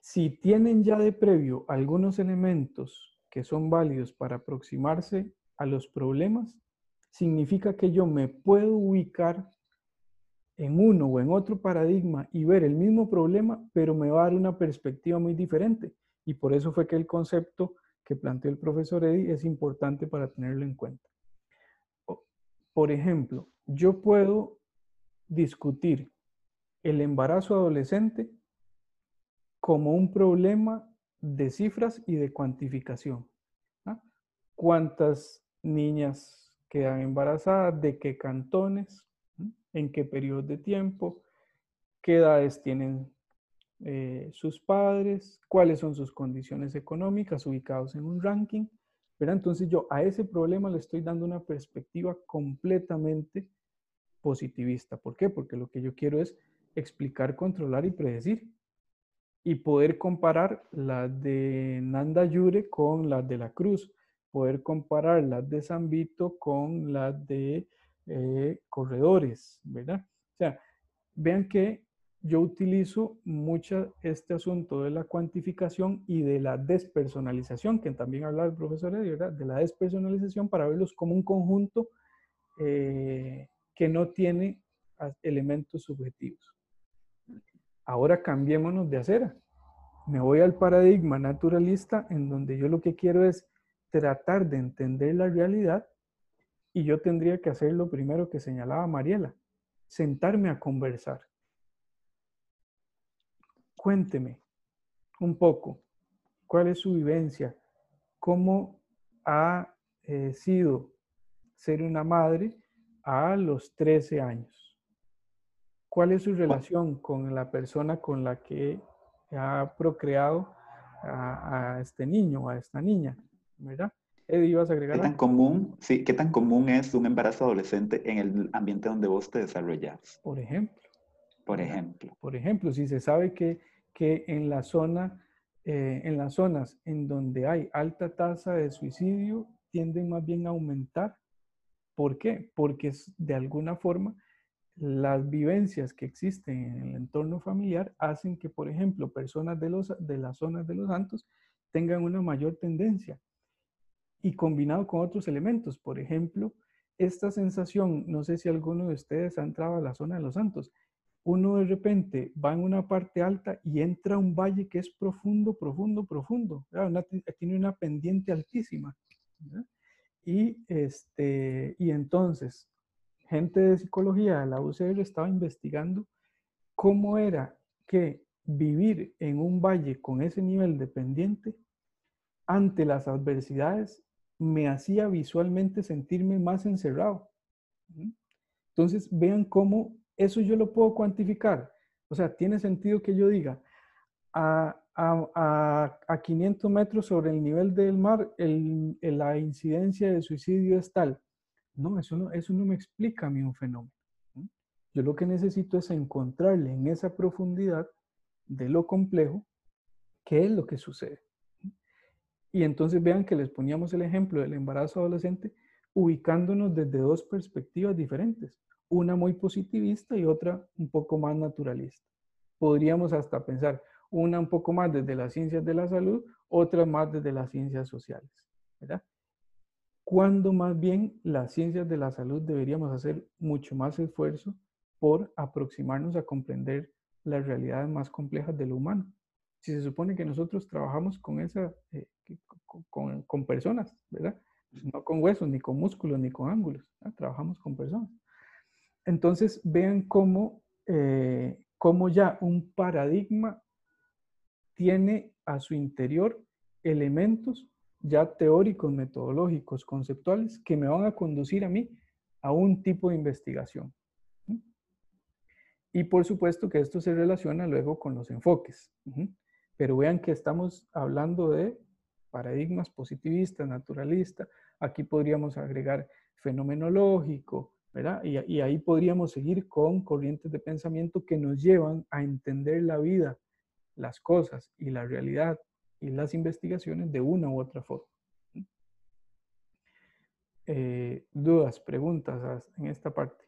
si tienen ya de previo algunos elementos que son válidos para aproximarse a los problemas, significa que yo me puedo ubicar en uno o en otro paradigma y ver el mismo problema, pero me va a dar una perspectiva muy diferente. Y por eso fue que el concepto que planteó el profesor Eddy es importante para tenerlo en cuenta. Por ejemplo, yo puedo discutir el embarazo adolescente como un problema de cifras y de cuantificación. ¿Cuántas niñas quedan embarazadas, de qué cantones, en qué periodo de tiempo, qué edades tienen eh, sus padres, cuáles son sus condiciones económicas ubicados en un ranking. Pero entonces yo a ese problema le estoy dando una perspectiva completamente positivista. ¿Por qué? Porque lo que yo quiero es explicar, controlar y predecir. Y poder comparar las de Nanda Yure con las de la Cruz poder comparar las de San Vito con las de eh, corredores, ¿verdad? O sea, vean que yo utilizo mucho este asunto de la cuantificación y de la despersonalización, que también habla el profesor Eddie, ¿verdad? De la despersonalización para verlos como un conjunto eh, que no tiene elementos subjetivos. Ahora cambiémonos de acera. Me voy al paradigma naturalista en donde yo lo que quiero es tratar de entender la realidad y yo tendría que hacer lo primero que señalaba Mariela, sentarme a conversar. Cuénteme un poco cuál es su vivencia, cómo ha eh, sido ser una madre a los 13 años. ¿Cuál es su relación con la persona con la que ha procreado a, a este niño, a esta niña? ¿verdad? Eddie, ¿ibas a agregar? ¿Qué tan, común, sí, ¿Qué tan común es un embarazo adolescente en el ambiente donde vos te desarrollas? Por ejemplo. Por ejemplo. Por ejemplo, si se sabe que, que en la zona, eh, en las zonas en donde hay alta tasa de suicidio, tienden más bien a aumentar. ¿Por qué? Porque de alguna forma las vivencias que existen en el entorno familiar hacen que, por ejemplo, personas de, los, de las zonas de los santos tengan una mayor tendencia y combinado con otros elementos. Por ejemplo, esta sensación, no sé si alguno de ustedes ha entrado a la zona de los santos, uno de repente va en una parte alta y entra a un valle que es profundo, profundo, profundo. tiene una pendiente altísima. Y, este, y entonces, gente de psicología de la UCR estaba investigando cómo era que vivir en un valle con ese nivel de pendiente ante las adversidades me hacía visualmente sentirme más encerrado. Entonces, vean cómo eso yo lo puedo cuantificar. O sea, tiene sentido que yo diga, a, 500 metros sobre el nivel del mar, la incidencia de suicidio es tal. No eso, no, eso no me explica a mí un fenómeno. Yo lo que necesito es encontrarle en esa profundidad de lo complejo qué es lo que sucede. Y entonces vean que les poníamos el ejemplo del embarazo adolescente ubicándonos desde dos perspectivas diferentes, una muy positivista y otra un poco más naturalista. Podríamos hasta pensar una un poco más desde las ciencias de la salud, otra más desde las ciencias sociales, ¿verdad? Cuando más bien las ciencias de la salud deberíamos hacer mucho más esfuerzo por aproximarnos a comprender las realidades más complejas de lo humano. Si se supone que nosotros trabajamos con esa, eh, con, con, personas, ¿verdad? No con huesos, ni con músculos, ni con ángulos, trabajamos con personas. Entonces, vean cómo, eh, cómo ya un paradigma tiene a su interior elementos ya teóricos, metodológicos, conceptuales, que me van a conducir a mí a un tipo de investigación. Y por supuesto que esto se relaciona luego con los enfoques. Pero vean que estamos hablando de paradigmas positivistas, naturalistas. Aquí podríamos agregar fenomenológico, ¿verdad? Y, ahí podríamos seguir con corrientes de pensamiento que nos llevan a entender la vida, las cosas y la realidad y las investigaciones de una u otra forma. Eh, dudas, preguntas en esta parte.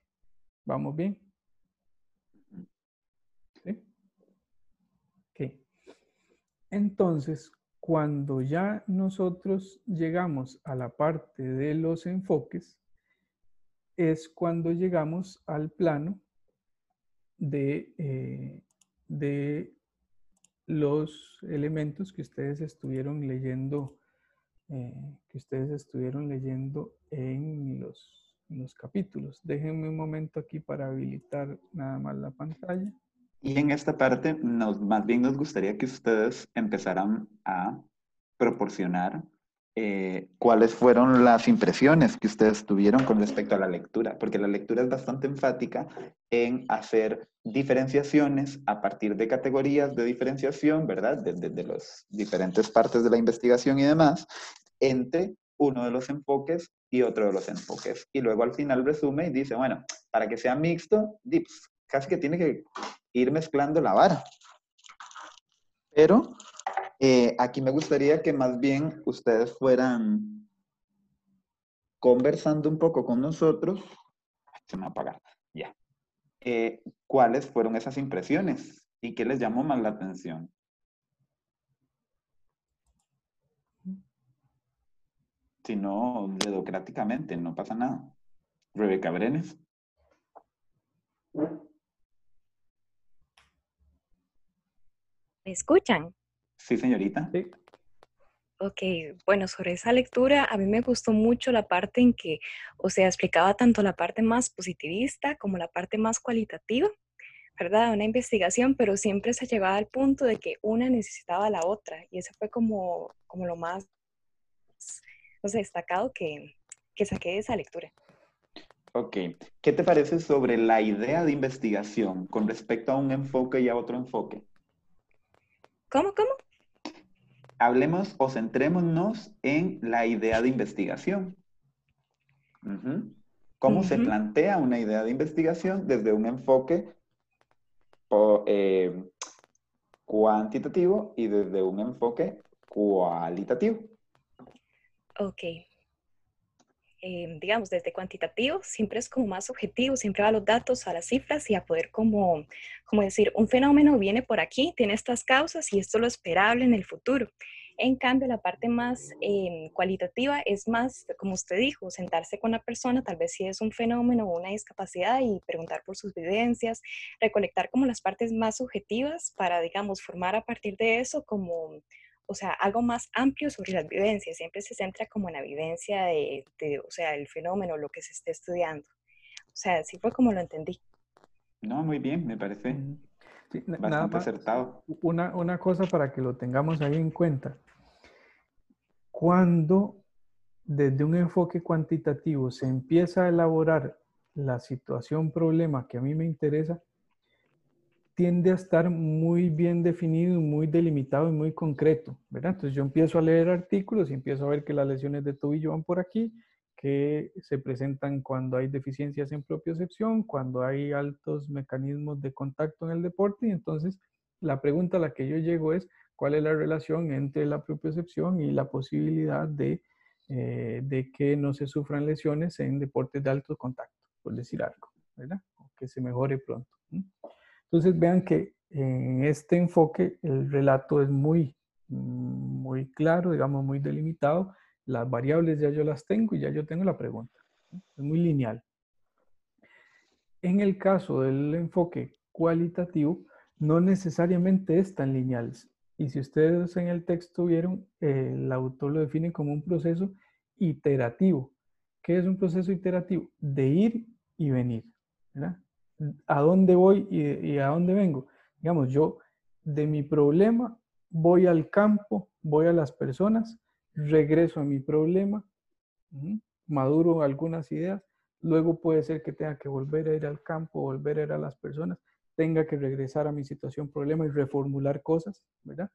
¿Vamos bien? Entonces, cuando ya nosotros llegamos a la parte de los enfoques, es cuando llegamos al plano de, eh, de los elementos que ustedes estuvieron leyendo, eh, que ustedes estuvieron leyendo en los, en los capítulos. Déjenme un momento aquí para habilitar nada más la pantalla. Y en esta parte, nos, más bien nos gustaría que ustedes empezaran a proporcionar eh, cuáles fueron las impresiones que ustedes tuvieron con respecto a la lectura, porque la lectura es bastante enfática en hacer diferenciaciones a partir de categorías de diferenciación, ¿verdad? Desde de, las diferentes partes de la investigación y demás, entre uno de los enfoques y otro de los enfoques. Y luego al final resume y dice, bueno, para que sea mixto, pues, casi que tiene que ir mezclando la vara. Pero eh, aquí me gustaría que más bien ustedes fueran conversando un poco con nosotros. Se me va a apagar. Ya. Eh, ¿Cuáles fueron esas impresiones y qué les llamó más la atención? Si no, dedocráticamente, no pasa nada. Rebeca Brenes. ¿Me escuchan? Sí, señorita. Sí. Ok, bueno, sobre esa lectura a mí me gustó mucho la parte en que, o sea, explicaba tanto la parte más positivista como la parte más cualitativa, ¿verdad? Una investigación, pero siempre se llegaba al punto de que una necesitaba a la otra y eso fue como, como lo más, no sé, destacado que, que saqué de esa lectura. Ok, ¿qué te parece sobre la idea de investigación con respecto a un enfoque y a otro enfoque? ¿Cómo, cómo? Hablemos o centrémonos en la idea de investigación. ¿Cómo se plantea una idea de investigación desde un enfoque eh, cuantitativo y desde un enfoque cualitativo? Ok. Eh, digamos, desde cuantitativo, siempre es como más objetivo, siempre va a los datos, a las cifras y a poder como, como decir, un fenómeno viene por aquí, tiene estas causas y esto es lo esperable en el futuro. En cambio, la parte más em, cualitativa es más, como usted dijo, sentarse con la persona, tal vez si es un fenómeno o una discapacidad y preguntar por sus vivencias, recolectar como las partes más subjetivas para, digamos, formar a partir de eso como o sea, algo más amplio sobre las vivencias. Siempre se centra como en la vivencia de, o sea, el fenómeno, lo que se esté estudiando. O sea, así fue como lo entendí. No, muy bien, me parece bastante acertado. Una, una cosa para que lo tengamos ahí en cuenta. Cuando desde un enfoque cuantitativo se empieza a elaborar la situación, problema que a mí me interesa, tiende a estar muy bien definido, muy delimitado y muy concreto, ¿verdad? Entonces yo empiezo a leer artículos y empiezo a ver que las lesiones de tobillo van por aquí, que se presentan cuando hay deficiencias en propiocepción, cuando hay altos mecanismos de contacto en el deporte y entonces la pregunta a la que yo llego es cuál es la relación entre la propiocepción y la posibilidad de, eh, de que no se sufran lesiones en deportes de alto contacto, por decir algo, ¿verdad? O que se mejore pronto. Entonces vean que en este enfoque el relato es muy, muy claro, digamos, muy delimitado. Las variables ya yo las tengo y ya yo tengo la pregunta. Es muy lineal. En el caso del enfoque cualitativo, no necesariamente es tan lineal. Y si ustedes en el texto vieron, el autor lo define como un proceso iterativo. ¿Qué es un proceso iterativo? De ir y venir. ¿verdad? a dónde voy y, a dónde vengo. Digamos, yo de mi problema voy al campo, voy a las personas, regreso a mi problema, maduro algunas ideas, luego puede ser que tenga que volver a ir al campo, volver a ir a las personas, tenga que regresar a mi situación, problema y reformular cosas, ¿verdad?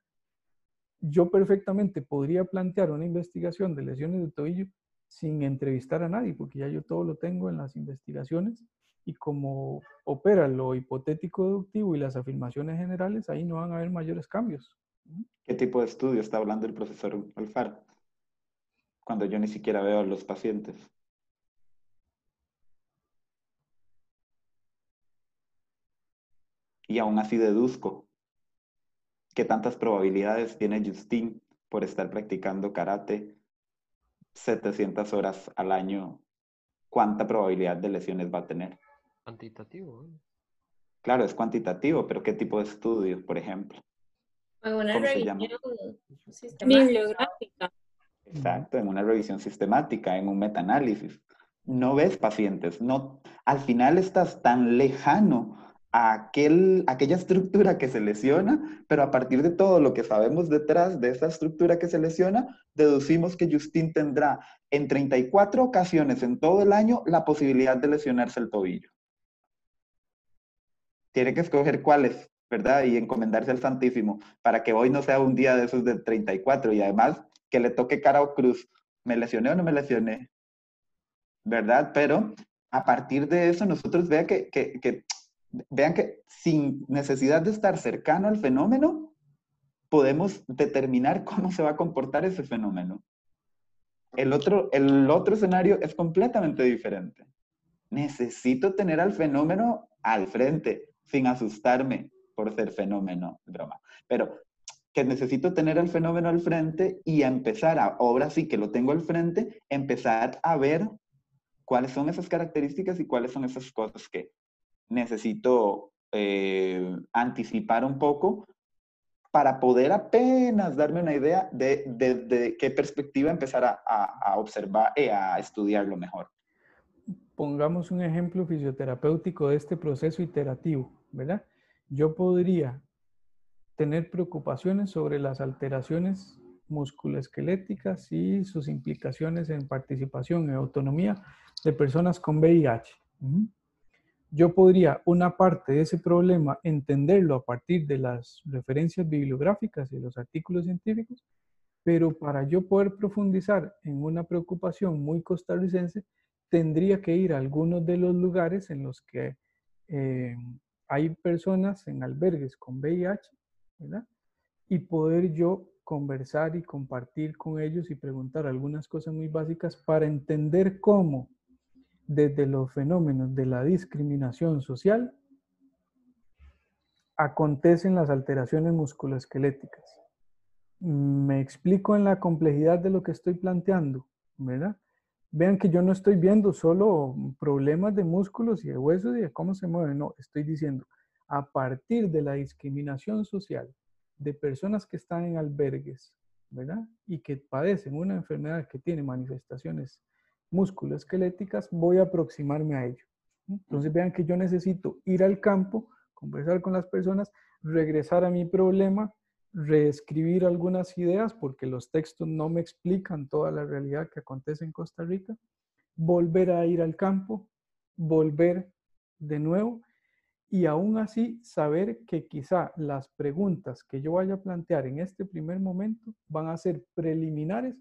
Yo perfectamente podría plantear una investigación de lesiones de tobillo sin entrevistar a nadie, porque ya yo todo lo tengo en las investigaciones y como opera lo hipotético deductivo y las afirmaciones generales, ahí no van a haber mayores cambios. ¿Qué tipo de estudio está hablando el profesor Alfaro? Cuando yo ni siquiera veo a los pacientes. Y aún así deduzco qué tantas probabilidades tiene Justin por estar practicando karate 700 horas al año, cuánta probabilidad de lesiones va a tener. Cuantitativo. Claro, es cuantitativo, pero ¿qué tipo de estudio, por ejemplo? Una revisión bibliográfica. Exacto, en una revisión sistemática, en un metaanálisis. No ves pacientes, no, al final estás tan lejano a aquel, aquella estructura que se lesiona, pero a partir de todo lo que sabemos detrás de esa estructura que se lesiona, deducimos que Justin tendrá en 34 ocasiones en todo el año la posibilidad de lesionarse el tobillo tiene que escoger cuáles, ¿verdad? Y encomendarse al Santísimo para que hoy no sea un día de esos de 34 y además que le toque cara o cruz. ¿Me lesioné o no me lesioné? ¿Verdad? Pero a partir de eso nosotros vean que, vean que sin necesidad de estar cercano al fenómeno, podemos determinar cómo se va a comportar ese fenómeno. El otro, el otro escenario es completamente diferente. Necesito tener al fenómeno al frente, sin asustarme por ser fenómeno, broma. Pero que necesito tener el fenómeno al frente y empezar a, ahora sí que lo tengo al frente, empezar a ver cuáles son esas características y cuáles son esas cosas que necesito eh, anticipar un poco para poder apenas darme una idea de, qué perspectiva empezar a, a observar y a estudiarlo mejor pongamos un ejemplo fisioterapéutico de este proceso iterativo, ¿verdad? Yo podría tener preocupaciones sobre las alteraciones musculoesqueléticas y sus implicaciones en participación y autonomía de personas con VIH. Yo podría una parte de ese problema entenderlo a partir de las referencias bibliográficas y los artículos científicos, pero para yo poder profundizar en una preocupación muy costarricense, tendría que ir a algunos de los lugares en los que eh, hay personas en albergues con VIH, Y poder yo conversar y compartir con ellos y preguntar algunas cosas muy básicas para entender cómo desde los fenómenos de la discriminación social acontecen las alteraciones musculoesqueléticas. me explico en la complejidad de lo que estoy planteando. Vean que yo no estoy viendo solo problemas de músculos y de huesos y de cómo se mueven, no, estoy diciendo, a partir de la discriminación social de personas que están en albergues, ¿verdad? Y que padecen una enfermedad que tiene manifestaciones musculoesqueléticas, voy a aproximarme a ello. Entonces vean que yo necesito ir al campo, conversar con las personas, regresar a mi problema, reescribir algunas ideas porque los textos no me explican toda la realidad que acontece en Costa Rica, volver a ir al campo, volver de nuevo y aún así saber que quizá las preguntas que yo vaya a plantear en este primer momento van a ser preliminares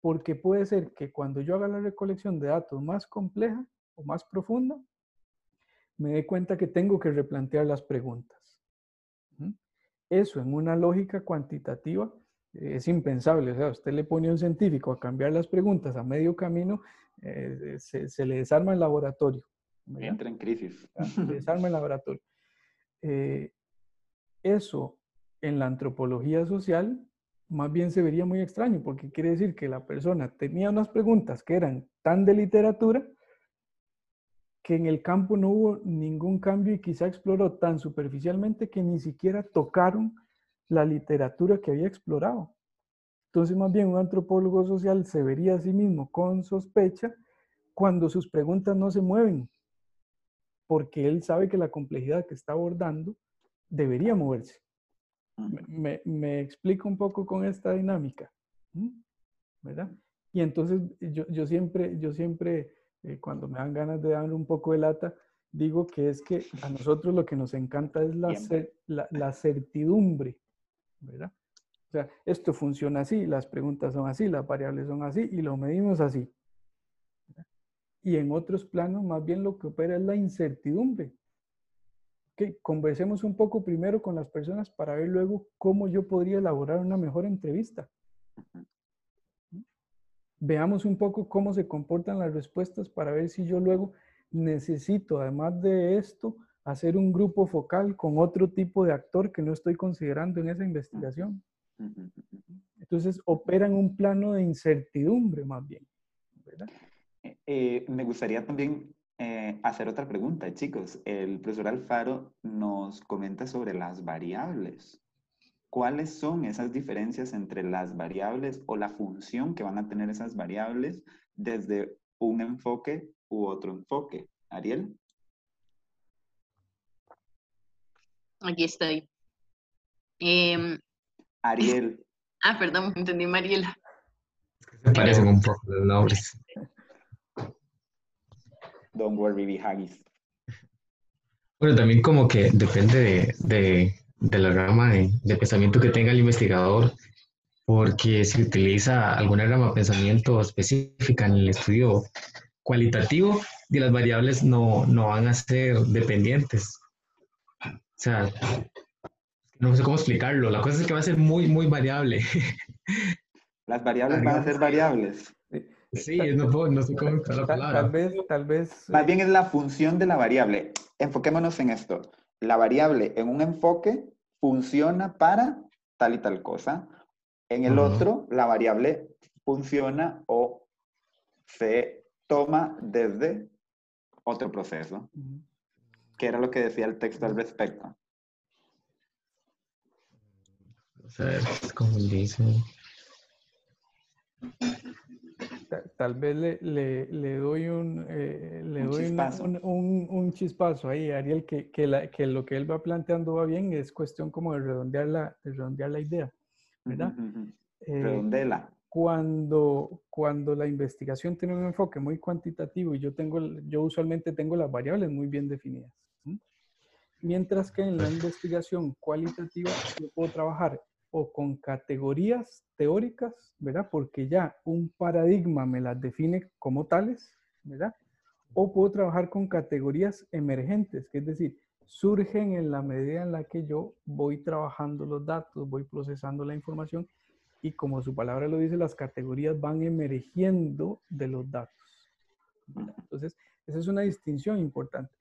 porque puede ser que cuando yo haga la recolección de datos más compleja o más profunda, me dé cuenta que tengo que replantear las preguntas. Eso en una lógica cuantitativa es impensable. O sea, usted le pone a un científico a cambiar las preguntas a medio camino, eh, se, le desarma el laboratorio. Entra en crisis. Desarma el laboratorio. Eh, eso en la antropología social más bien se vería muy extraño, porque quiere decir que la persona tenía unas preguntas que eran tan de literatura que en el campo no hubo ningún cambio y quizá exploró tan superficialmente que ni siquiera tocaron la literatura que había explorado. Entonces, más bien un antropólogo social se vería a sí mismo con sospecha cuando sus preguntas no se mueven, porque él sabe que la complejidad que está abordando debería moverse. Me, me, explico un poco con esta dinámica, ¿verdad? Y entonces yo, yo siempre, yo siempre eh, cuando me dan ganas de dar un poco de lata, digo que es que a nosotros lo que nos encanta es la, la, la, certidumbre, ¿verdad? O sea, esto funciona así, las preguntas son así, las variables son así y lo medimos así. Y en otros planos, más bien lo que opera es la incertidumbre. Que conversemos un poco primero con las personas para ver luego cómo yo podría elaborar una mejor entrevista veamos un poco cómo se comportan las respuestas para ver si yo luego necesito, además de esto, hacer un grupo focal con otro tipo de actor que no estoy considerando en esa investigación. Entonces, opera en un plano de incertidumbre más bien. Eh, eh, me gustaría también eh, hacer otra pregunta, chicos. El profesor Alfaro nos comenta sobre las variables cuáles son esas diferencias entre las variables o la función que van a tener esas variables desde un enfoque u otro enfoque. Ariel. Aquí estoy. Em, Ariel. Ah, perdón, entendí Mariela. Parecen un poco los nombres. Don't worry, be haggis. Bueno, también como que depende de de la rama de, pensamiento que tenga el investigador, porque si utiliza alguna rama de pensamiento específica en el estudio cualitativo, de las variables no, no van a ser dependientes. O sea, no sé cómo explicarlo. La cosa es que va a ser muy, muy variable. Las variables van a ser variables. Sí, no, puedo, no sé cómo la palabra. Tal vez, tal vez. Más bien es la función de la variable. Enfoquémonos en esto. La variable en un enfoque funciona para tal y tal cosa. En el otro, la variable funciona o se toma desde otro proceso, que era lo que decía el texto al respecto. A ver, ¿cómo dice? Tal vez le, le, doy un, eh, le doy un, un, chispazo ahí, Ariel, que, que, la, que, lo que él va planteando va bien, es cuestión como de redondear la, de redondear la idea, ¿verdad? Uh cuando, cuando la investigación tiene un enfoque muy cuantitativo y yo, tengo, yo usualmente tengo las variables muy bien definidas. Mientras que en la investigación cualitativa yo puedo trabajar o con categorías teóricas, ¿verdad? Porque ya un paradigma me las define como tales, ¿verdad? O puedo trabajar con categorías emergentes, que es decir, surgen en la medida en la que yo voy trabajando los datos, voy procesando la información y como su palabra lo dice, las categorías van emergiendo de los datos. Entonces, esa es una distinción importante.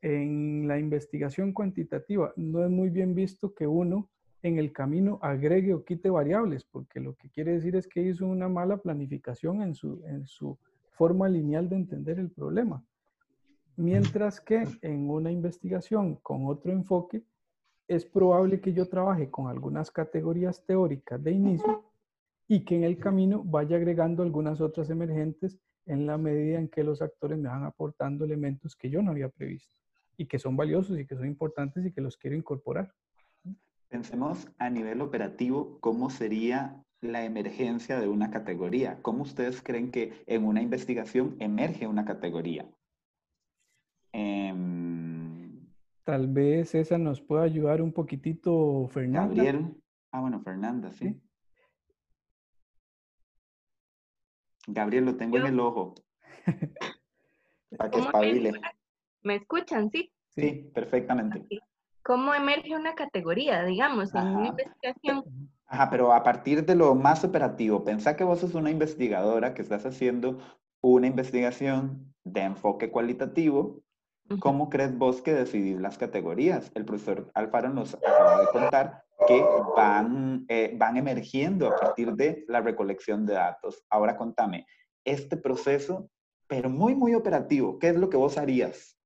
En la investigación cuantitativa no es muy bien visto que uno en el camino agregue o quite variables, porque lo que quiere decir es que hizo una mala planificación en su, en su forma lineal de entender el problema. Mientras que en una investigación con otro enfoque, es probable que yo trabaje con algunas categorías teóricas de inicio y que en el camino vaya agregando algunas otras emergentes en la medida en que los actores me van aportando elementos que yo no había previsto y que son valiosos y que son importantes y que los quiero incorporar. Pensemos a nivel operativo cómo sería la emergencia de una categoría. ¿Cómo ustedes creen que en una investigación emerge una categoría? Em, Tal vez esa nos pueda ayudar un poquitito, Fernanda. Gabriel. Ah, bueno, Fernanda, sí. Gabriel, lo tengo en el ojo. Para que espabile. ¿Me escuchan? Sí. Sí, perfectamente. ¿Cómo emerge una categoría, digamos, en una investigación? Ajá, pero a partir de lo más operativo, pensá que vos sos una investigadora que estás haciendo una investigación de enfoque cualitativo. ¿Cómo crees vos que decidís las categorías? El profesor Alfaro nos acaba de contar que van, eh, van emergiendo a partir de la recolección de datos. Ahora contame, este proceso, pero muy, muy operativo, ¿qué es lo que vos harías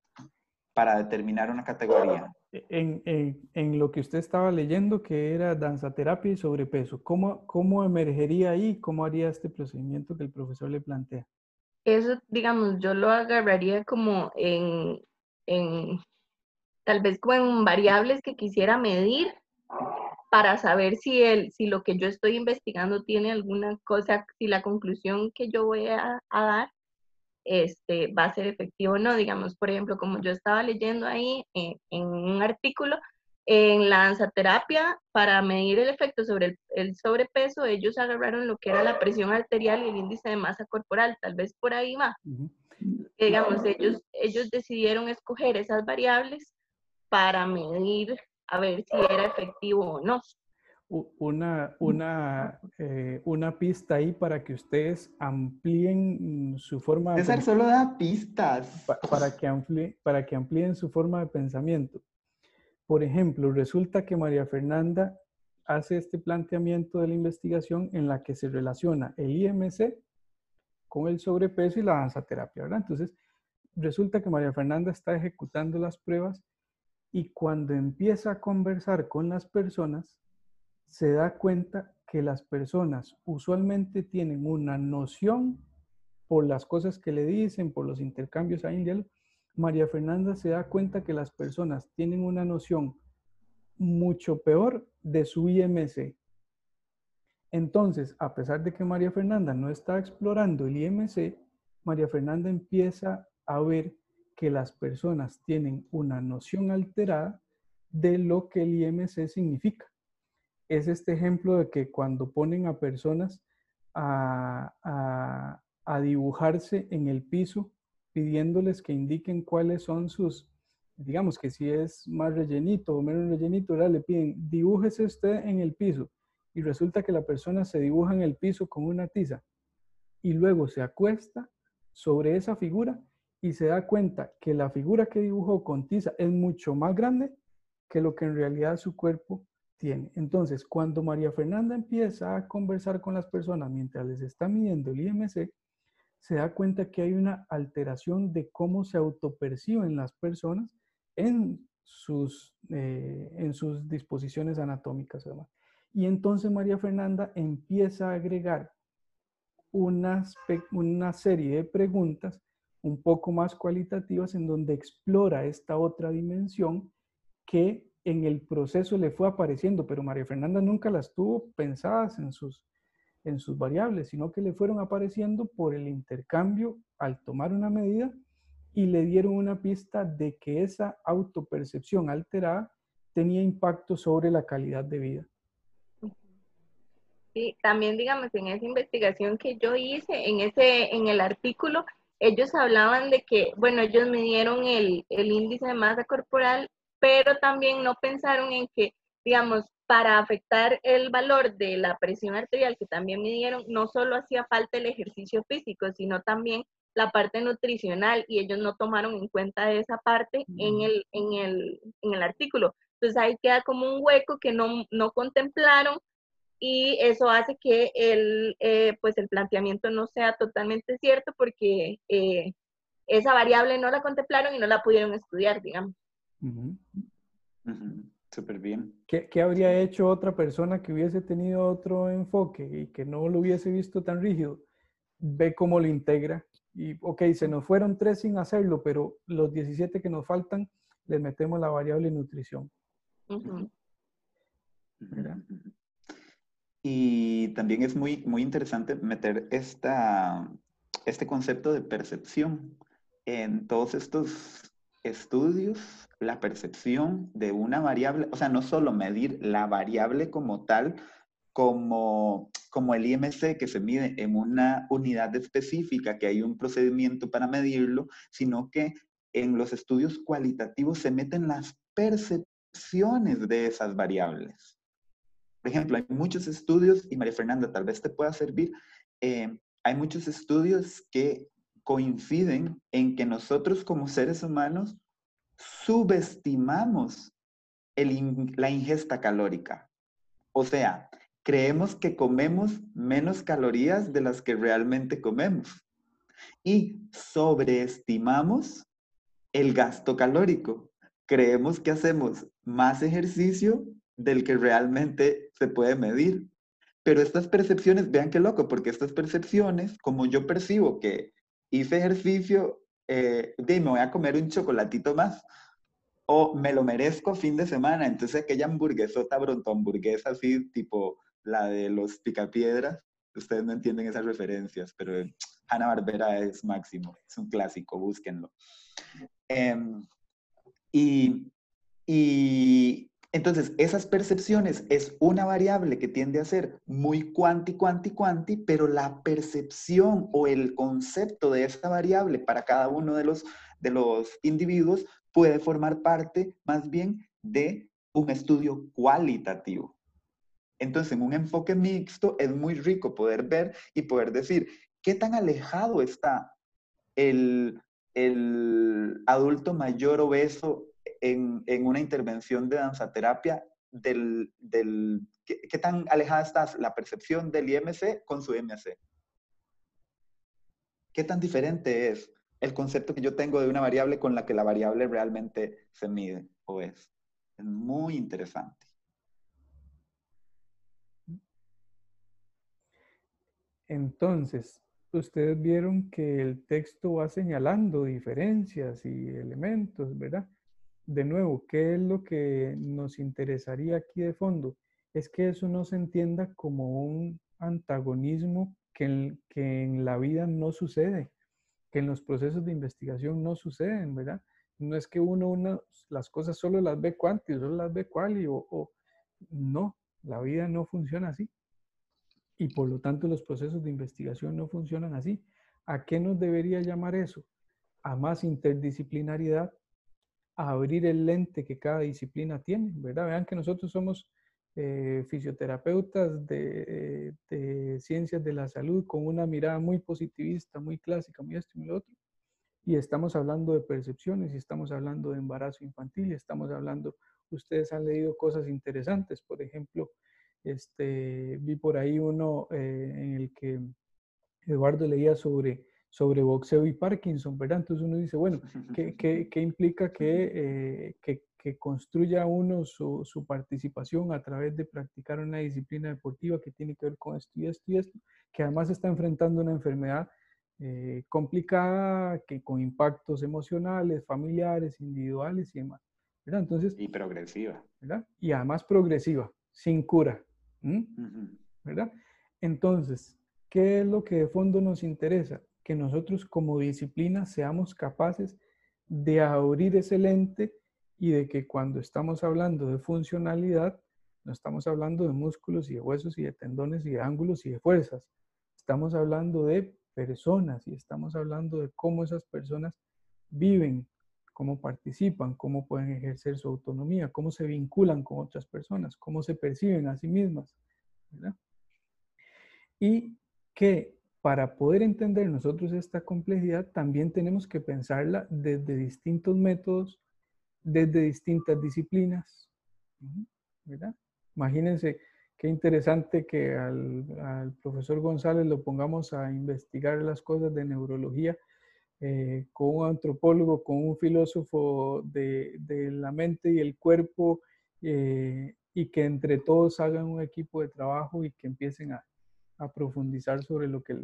para determinar una categoría? En, en, lo que usted estaba leyendo, que era danzaterapia y sobrepeso, ¿cómo, ¿cómo emergería ahí? ¿Cómo haría este procedimiento que el profesor le plantea? Eso, digamos, yo lo agarraría como en, en tal vez como variables que quisiera medir para saber si, el, si lo que yo estoy investigando tiene alguna cosa, si la conclusión que yo voy a dar este, va a ser efectivo o no. Digamos, por ejemplo, como yo estaba leyendo ahí en, en un artículo, en la para medir el efecto sobre el, el, sobrepeso, ellos agarraron lo que era la presión arterial y el índice de masa corporal, tal vez por ahí va. Uh -huh. Digamos, ellos, ellos decidieron escoger esas variables para medir a ver si era efectivo o no una, una, eh, una pista ahí para que ustedes amplíen su forma de César solo da pistas. Pa, para, que amplíen, para que amplíen su forma de pensamiento. Por ejemplo, resulta que María Fernanda hace este planteamiento de la investigación en la que se relaciona el IMC con el sobrepeso y la danzaterapia, ¿verdad? Entonces, resulta que María Fernanda está ejecutando las pruebas y cuando empieza a conversar con las personas, se da cuenta que las personas usualmente tienen una noción por las cosas que le dicen, por los intercambios ahí en. María Fernanda se da cuenta que las personas tienen una noción mucho peor de su IMC. Entonces, a pesar de que María Fernanda no está explorando el IMC, María Fernanda empieza a ver que las personas tienen una noción alterada de lo que el IMC significa es este ejemplo de que cuando ponen a personas a, a, dibujarse en el piso, pidiéndoles que indiquen cuáles son sus, digamos que si es más rellenito o menos rellenito, ¿verdad? le piden, dibújese usted en el piso. Y resulta que la persona se dibuja en el piso con una tiza y luego se acuesta sobre esa figura y se da cuenta que la figura que dibujó con tiza es mucho más grande que lo que en realidad su cuerpo tiene. Entonces, cuando María Fernanda empieza a conversar con las personas mientras les está midiendo el IMC, se da cuenta que hay una alteración de cómo se autoperciben las personas en sus, eh, en sus disposiciones anatómicas. Además. Y entonces María Fernanda empieza a agregar una, una serie de preguntas un poco más cualitativas en donde explora esta otra dimensión que en el proceso le fue apareciendo, pero María Fernanda nunca las tuvo pensadas en sus, en sus variables, sino que le fueron apareciendo por el intercambio al tomar una medida y le dieron una pista de que esa autopercepción alterada tenía impacto sobre la calidad de vida. Sí, también digamos en esa investigación que yo hice, en ese, en el artículo, ellos hablaban de que, bueno, ellos midieron el, el índice de masa corporal pero también no pensaron en que, digamos, para afectar el valor de la presión arterial que también midieron, no solo hacía falta el ejercicio físico, sino también la parte nutricional y ellos no tomaron en cuenta esa parte en, el, en, el, en el artículo. Entonces ahí queda como un hueco que no, no contemplaron y eso hace que el, eh, pues el planteamiento no sea totalmente cierto porque eh, esa variable no la contemplaron y no la pudieron estudiar, digamos. Súper bien. ¿Qué, ¿Qué, habría hecho otra persona que hubiese tenido otro enfoque y que no lo hubiese visto tan rígido? Ve cómo lo integra. Y, ok, se nos fueron tres sin hacerlo, pero los 17 que nos faltan, le metemos la variable nutrición. Y también es muy, muy interesante meter esta, este concepto de percepción en todos estos estudios, la percepción de una variable, o sea, no solo medir la variable como tal, como, como el IMC que se mide en una unidad específica, que hay un procedimiento para medirlo, sino que en los estudios cualitativos se meten las percepciones de esas variables. Por ejemplo, hay muchos estudios, y María Fernanda tal vez te pueda servir, eh, hay muchos estudios que coinciden en que nosotros como seres humanos subestimamos la ingesta calórica. O sea, creemos que comemos menos calorías de las que realmente comemos. Y sobreestimamos el gasto calórico. Creemos que hacemos más ejercicio del que realmente se puede medir. Pero estas percepciones, vean qué loco, porque estas percepciones, como yo percibo que hice ejercicio, eh, me voy a comer un chocolatito más, o me lo merezco fin de semana, entonces aquella hamburguesota, bronto hamburguesa así, tipo la de los picapiedras, ustedes no entienden esas referencias, pero Hanna Barbera es máximo, es un clásico, búsquenlo. Em, y, y entonces, esas percepciones es una variable que tiende a ser muy cuanti, cuanti, cuanti, pero la percepción o el concepto de esa variable para cada uno de los, de los individuos puede formar parte más bien de un estudio cualitativo. Entonces, en un enfoque mixto es muy rico poder ver y poder decir qué tan alejado está el, el adulto mayor obeso en, en una intervención de danzaterapia del, del ¿qué, tan alejada está la percepción del IMC con su MC? ¿Qué tan diferente es el concepto que yo tengo de una variable con la que la variable realmente se mide o es? Es muy interesante. Entonces, ustedes vieron que el texto va señalando diferencias y elementos, ¿verdad? De nuevo, ¿qué es lo que nos interesaría aquí de fondo? Es que eso no se entienda como un antagonismo que en, que en la vida no sucede, que en los procesos de investigación no suceden, ¿verdad? No es que uno, uno las cosas solo las ve cuanti, solo las ve quali, o, o no, la vida no funciona así. Y por lo tanto los procesos de investigación no funcionan así. ¿A qué nos debería llamar eso? A más interdisciplinaridad, abrir el lente que cada disciplina tiene, ¿verdad? Vean que nosotros somos eh, fisioterapeutas de, de, ciencias de la salud con una mirada muy positivista, muy clásica, muy esto y muy otro. Y estamos hablando de percepciones, y estamos hablando de embarazo infantil, y estamos hablando, ustedes han leído cosas interesantes, por ejemplo, este, vi por ahí uno eh, en el que Eduardo leía sobre sobre boxeo y Parkinson, ¿verdad? Entonces uno dice, bueno, ¿qué, qué, qué implica que, eh, que, que, construya uno su, su, participación a través de practicar una disciplina deportiva que tiene que ver con esto y esto y esto, que además está enfrentando una enfermedad eh, complicada, que con impactos emocionales, familiares, individuales y demás, ¿verdad? Entonces... Y progresiva. ¿verdad? Y además progresiva, sin cura, ¿verdad? Entonces, ¿qué es lo que de fondo nos interesa? Que nosotros como disciplina seamos capaces de abrir ese lente y de que cuando estamos hablando de funcionalidad, no estamos hablando de músculos y de huesos y de tendones y de ángulos y de fuerzas. Estamos hablando de personas y estamos hablando de cómo esas personas viven, cómo participan, cómo pueden ejercer su autonomía, cómo se vinculan con otras personas, cómo se perciben a sí mismas. Y que para poder entender nosotros esta complejidad, también tenemos que pensarla desde distintos métodos, desde distintas disciplinas. Imagínense qué interesante que al, profesor González lo pongamos a investigar las cosas de neurología eh, con un antropólogo, con un filósofo de, de la mente y el cuerpo eh, y que entre todos hagan un equipo de trabajo y que empiecen a, a profundizar sobre lo que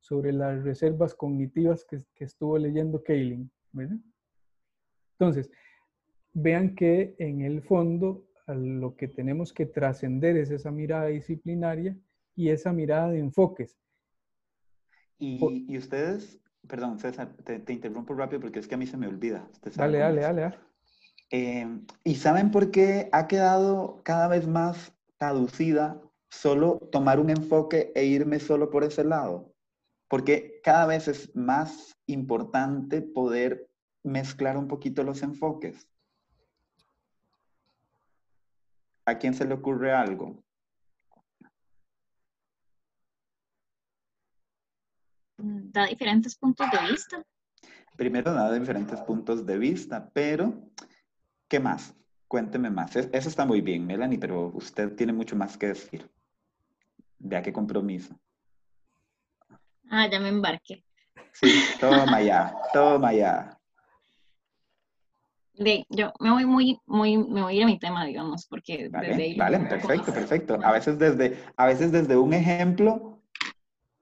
sobre las reservas cognitivas que, que estuvo leyendo Kaylin, ¿verdad? Entonces, vean que en el fondo a lo que tenemos que trascender es esa mirada disciplinaria y esa mirada de enfoques. Y, y ustedes, perdón, César, te, te interrumpo rápido porque es que a mí se me olvida. ¿Usted sabe Dale, dale, dale. dale. Eh, ¿Y saben por qué ha quedado cada vez más traducida solo tomar un enfoque e irme solo por ese lado? Porque cada vez es más importante poder mezclar un poquito los enfoques. ¿A quién se le ocurre algo? Da diferentes puntos de vista. Primero, da diferentes puntos de vista, pero ¿qué más? Cuénteme más. Es- Eso está muy bien, Melanie, pero usted tiene mucho más que decir. Vea qué compromiso. Ah, ya me embarqué. Sí, toma ya, toma ya. De, yo me voy muy, muy, me voy a ir a mi tema, digamos, porque desde Vale, ahí lo vale, perfecto, más. perfecto. A veces desde, a veces desde un ejemplo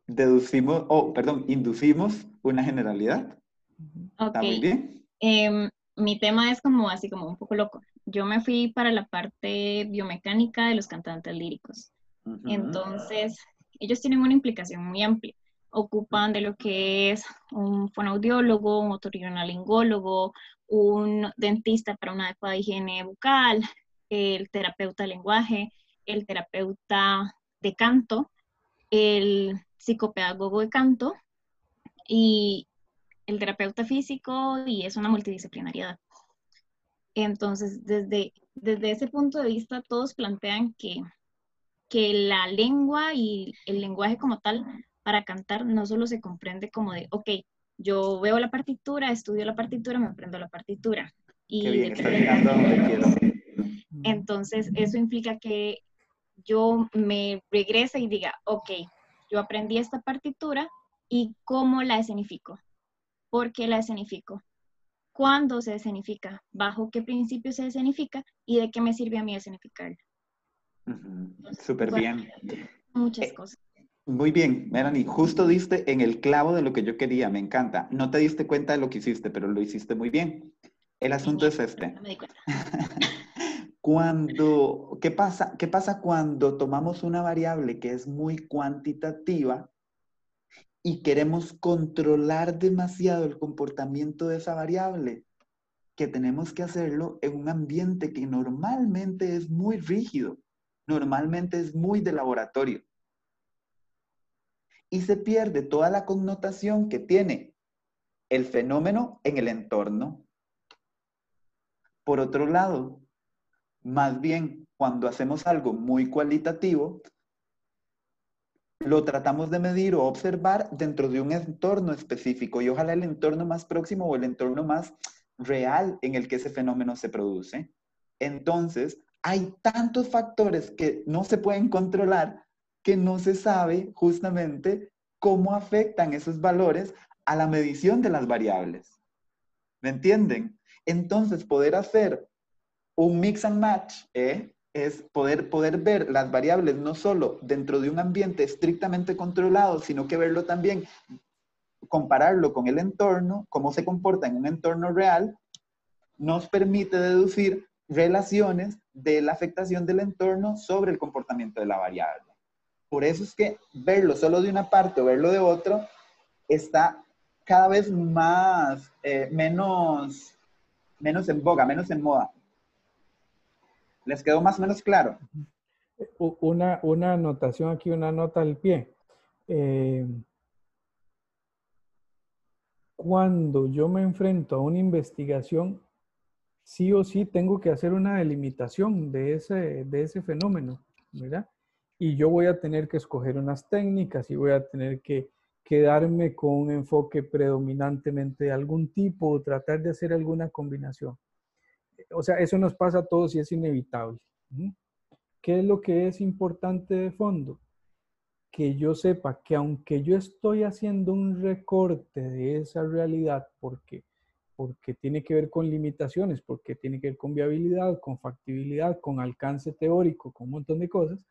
deducimos, o perdón, inducimos una generalidad. Está muy Ok. bien. Em, mi tema es como así como un poco loco. Yo me fui para la parte biomecánica de los cantantes líricos. Entonces, ellos tienen una implicación muy amplia. Ocupan de lo que es un fonoaudiólogo, un otorrinolaringólogo, un dentista para una adecuada higiene bucal, el terapeuta lenguaje, el terapeuta de canto, el psicopedagogo de canto y el terapeuta físico y es una multidisciplinariedad. Entonces, desde, desde ese punto de vista, todos plantean que, que la lengua y el lenguaje como tal para cantar no solo se comprende como de, ok, yo veo la partitura, estudio la partitura, me aprendo la partitura. Y Qué bien, llegando donde quiero. Entonces, eso implica que yo me regrese y diga, ok, yo aprendí esta partitura y cómo la escenifico. ¿Por qué la escenifico? ¿Cuándo se escenifica? ¿Bajo qué principio se escenifica? ¿Y de qué me sirve a mí escenificarla? Ujú, Súper Bueno, bien. Muchas Eh, cosas. Muy bien, Melanie, justo diste en el clavo de lo que yo quería, me encanta. No te diste cuenta de lo que hiciste, pero lo hiciste muy bien. El asunto es este. No me di cuenta. Cuando, ¿qué pasa? ¿Qué pasa cuando tomamos una variable que es muy cuantitativa y queremos controlar demasiado el comportamiento de esa variable? Que tenemos que hacerlo en un ambiente que normalmente es muy rígido, normalmente es muy de laboratorio. Y se pierde toda la connotación que tiene el fenómeno en el entorno. Por otro lado, más bien, cuando hacemos algo muy cualitativo, lo tratamos de medir o observar dentro de un entorno específico y ojalá el entorno más próximo o el entorno más real en el que ese fenómeno se produce. Entonces, hay tantos factores que no se pueden controlar que no se sabe justamente cómo afectan esos valores a la medición de las variables. ¿Me entienden? Entonces, poder hacer un mix and match ¿eh? es poder, poder ver las variables no solo dentro de un ambiente estrictamente controlado, sino que verlo también, compararlo con el entorno, cómo se comporta en un entorno real, nos permite deducir relaciones de la afectación del entorno sobre el comportamiento de la variable. Por eso es que verlo solo de una parte o verlo de otro está cada vez más, eh, menos, menos en boga, menos en moda. ¿Les quedó más o menos claro? Una, una anotación aquí, una nota al pie. Eh, cuando yo me enfrento a una investigación, sí o sí tengo que hacer una delimitación de ese, de ese fenómeno, ¿verdad? Y yo voy a tener que escoger unas técnicas y voy a tener que quedarme con un enfoque predominantemente de algún tipo o tratar de hacer alguna combinación. O sea, eso nos pasa a todos y es inevitable. ¿Qué es lo que es importante de fondo? Que yo sepa que aunque yo estoy haciendo un recorte de esa realidad, porque porque tiene que ver con limitaciones, porque tiene que ver con viabilidad, con factibilidad, con alcance teórico, con un montón de cosas,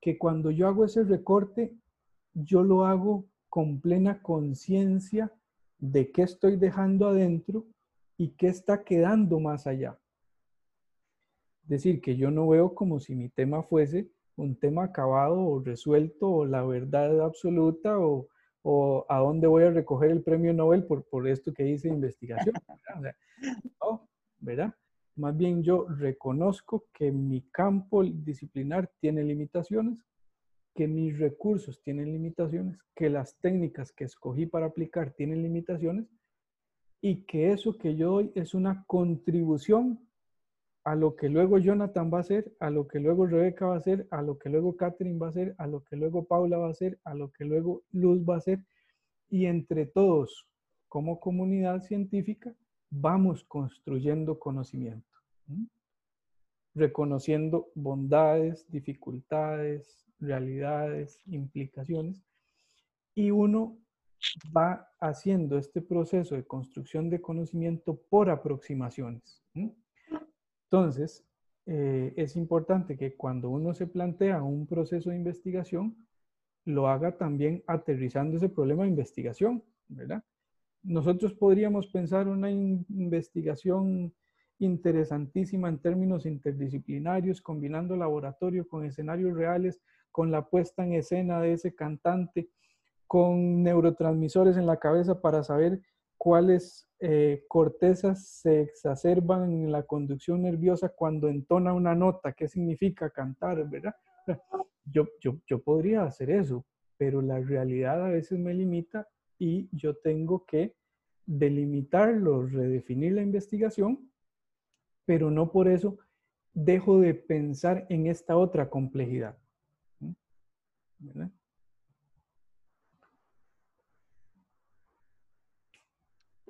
que cuando yo hago ese recorte, yo lo hago con plena conciencia de qué estoy dejando adentro y qué está quedando más allá. Es decir, que yo no veo como si mi tema fuese un tema acabado o resuelto o la verdad absoluta o, o a dónde voy a recoger el premio Nobel por, por esto que hice investigación. no, ¿verdad? Más bien yo reconozco que mi campo disciplinar tiene limitaciones, que mis recursos tienen limitaciones, que las técnicas que escogí para aplicar tienen limitaciones y que eso que yo doy es una contribución a lo que luego Jonathan va a hacer, a lo que luego Rebeca va a hacer, a lo que luego Catherine va a hacer, a lo que luego Paula va a hacer, a lo que luego Luz va a hacer. Y entre todos, como comunidad científica, vamos construyendo conocimiento, reconociendo bondades, dificultades, realidades, implicaciones. Y uno va haciendo este proceso de construcción de conocimiento por aproximaciones. Entonces, eh, es importante que cuando uno se plantea un proceso de investigación, lo haga también aterrizando ese problema de investigación, ¿verdad? Nosotros podríamos pensar una investigación interesantísima en términos interdisciplinarios, combinando laboratorio con escenarios reales, con la puesta en escena de ese cantante, con neurotransmisores en la cabeza para saber cuáles eh, cortezas se exacerban en la conducción nerviosa cuando entona una nota, qué significa cantar, ¿verdad? Yo, yo, yo podría hacer eso, pero la realidad a veces me limita y yo tengo que delimitarlo, redefinir la investigación, pero no por eso dejo de pensar en esta otra complejidad. ¿verdad?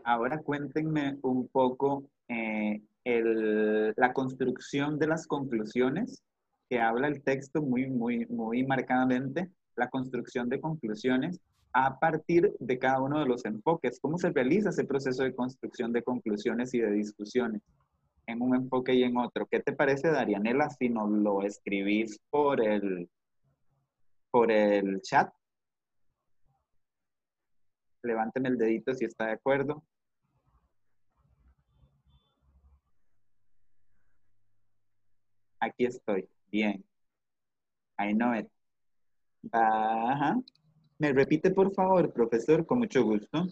Ahora cuéntenme un poco eh, la construcción de las conclusiones que habla el texto muy, muy, muy marcadamente, la construcción de conclusiones a partir de cada uno de los enfoques. ¿Cómo se realiza ese proceso de construcción de conclusiones y de discusiones en un enfoque y en otro? ¿Qué te parece, Darianela, si nos lo escribís por el, por el chat? Levánteme el dedito si está de acuerdo. Aquí estoy. Bien. I know it. Ajá. ¿Me repite, por favor, profesor? Con mucho gusto.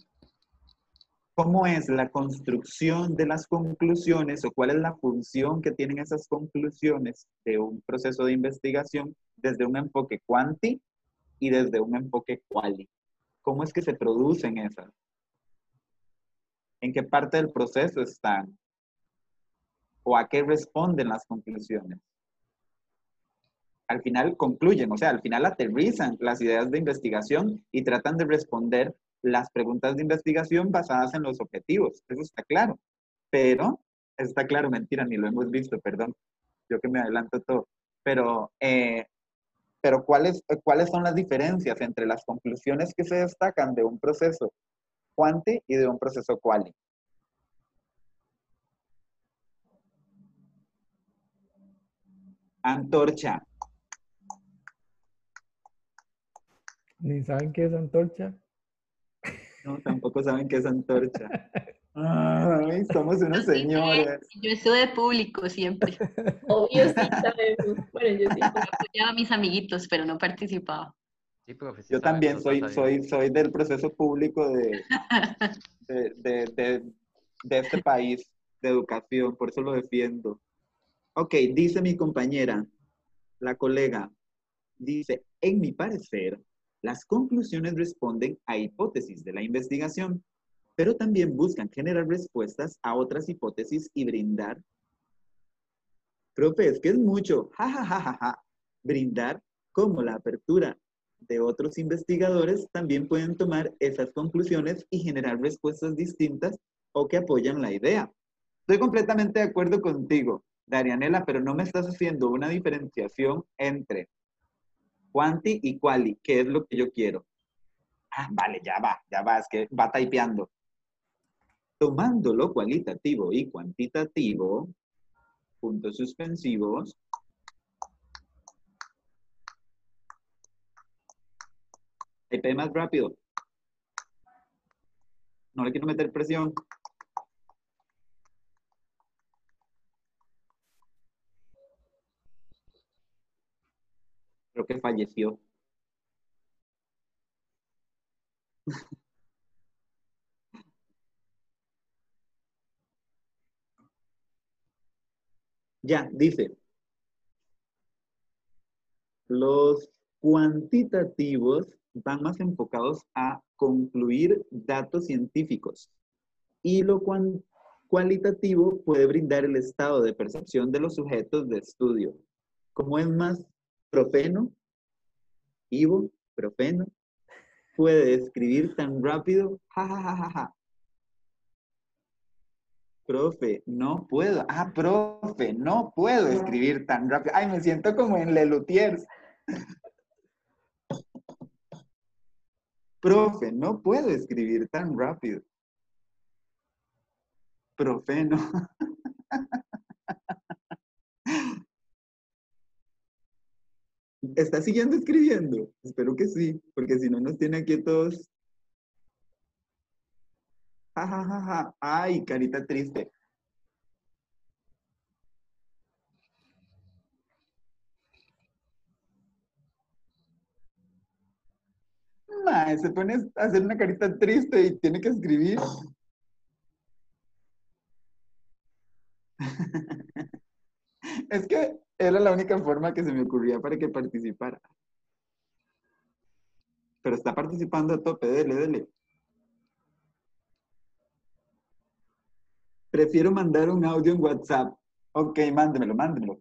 ¿Cómo es la construcción de las conclusiones o cuál es la función que tienen esas conclusiones de un proceso de investigación desde un enfoque cuanti y desde un enfoque quali? ¿Cómo es que se producen esas? ¿En qué parte del proceso están? O a qué responden las conclusiones. Al final concluyen, o sea, al final aterrizan las ideas de investigación y tratan de responder las preguntas de investigación basadas en los objetivos. Eso está claro. Pero, está claro, mentira, ni lo hemos visto, perdón. Yo que me adelanto todo. Pero, eh, pero ¿cuáles, ¿cuáles son las diferencias entre las conclusiones que se destacan de un proceso cuanti y de un proceso quali? Antorcha. ¿Ni saben qué es antorcha? No, tampoco saben qué es antorcha. Ay, somos unos señores. Yo estoy de público siempre. Obvio sí sabemos. Bueno, yo sí apoyaba a mis amiguitos, pero no participaba. Sí, yo también soy, soy, soy del proceso público de, de, de, de este país, de educación, por eso lo defiendo. Ok, dice mi compañera, la colega, dice, en mi parecer, las conclusiones responden a hipótesis de la investigación, pero también buscan generar respuestas a otras hipótesis y brindar. Profe, es que es mucho, ja, ja, ja, ja, ja. Brindar como la apertura de otros investigadores también pueden tomar esas conclusiones y generar respuestas distintas o que apoyan la idea. Estoy completamente de acuerdo contigo. Darianela, pero no me estás haciendo una diferenciación entre quanti y quali, que es lo que yo quiero. Ah, vale, ya va, ya va, es que va typeando. Tomando lo cualitativo y cuantitativo, puntos suspensivos, type más rápido. No le quiero meter presión. Creo que falleció. Ya, dice. Los cuantitativos van más enfocados a concluir datos científicos y lo cualitativo puede brindar el estado de percepción de los sujetos de estudio. Como es más profeno, Ivo, profeno, puede escribir tan rápido, ja, ja, ja, ja, ja. Profe, no puedo. Ah, profe, no puedo escribir tan rápido. Ay, me siento como en Lelutiers. Profe, no puedo escribir tan rápido. Profe, no. ¿Está siguiendo escribiendo? Espero que sí, porque si no nos tiene aquí todos. Ja, ja, ja, ja. Ay, carita triste. Mae, se pone a hacer una carita triste y tiene que escribir. es que era la única forma que se me ocurría para que participara. Pero está participando a tope, dele, dele. Prefiero mandar un audio en WhatsApp. Ok, mándemelo, mándemelo.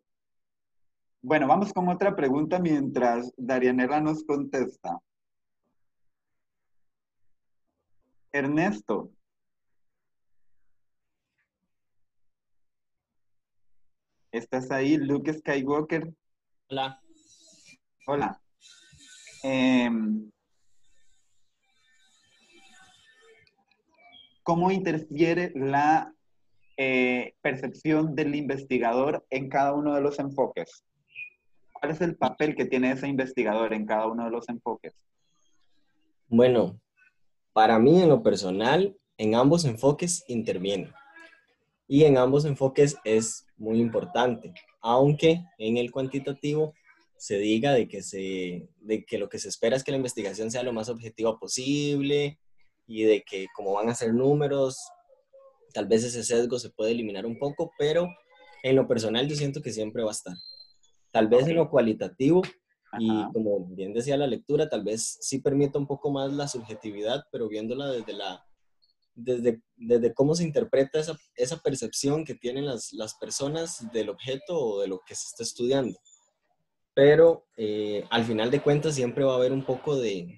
Bueno, vamos con otra pregunta mientras Darianela nos contesta. Ernesto. ¿Estás ahí, Luke Skywalker? Hola. Hola. Em, ¿Cómo interfiere la eh, percepción del investigador en cada uno de los enfoques? ¿Cuál es el papel que tiene ese investigador en cada uno de los enfoques? Bueno, para mí, en lo personal, en ambos enfoques interviene. Y en ambos enfoques es muy importante, aunque en el cuantitativo se diga de que, se, de que lo que se espera es que la investigación sea lo más objetiva posible y de que como van a ser números, tal vez ese sesgo se puede eliminar un poco, pero en lo personal yo siento que siempre va a estar. Tal vez en lo cualitativo y como bien decía la lectura, tal vez sí permita un poco más la subjetividad, pero viéndola desde la desde, desde cómo se interpreta esa, esa percepción que tienen las, las, personas del objeto o de lo que se está estudiando. Pero eh, al final de cuentas siempre va a haber un poco de,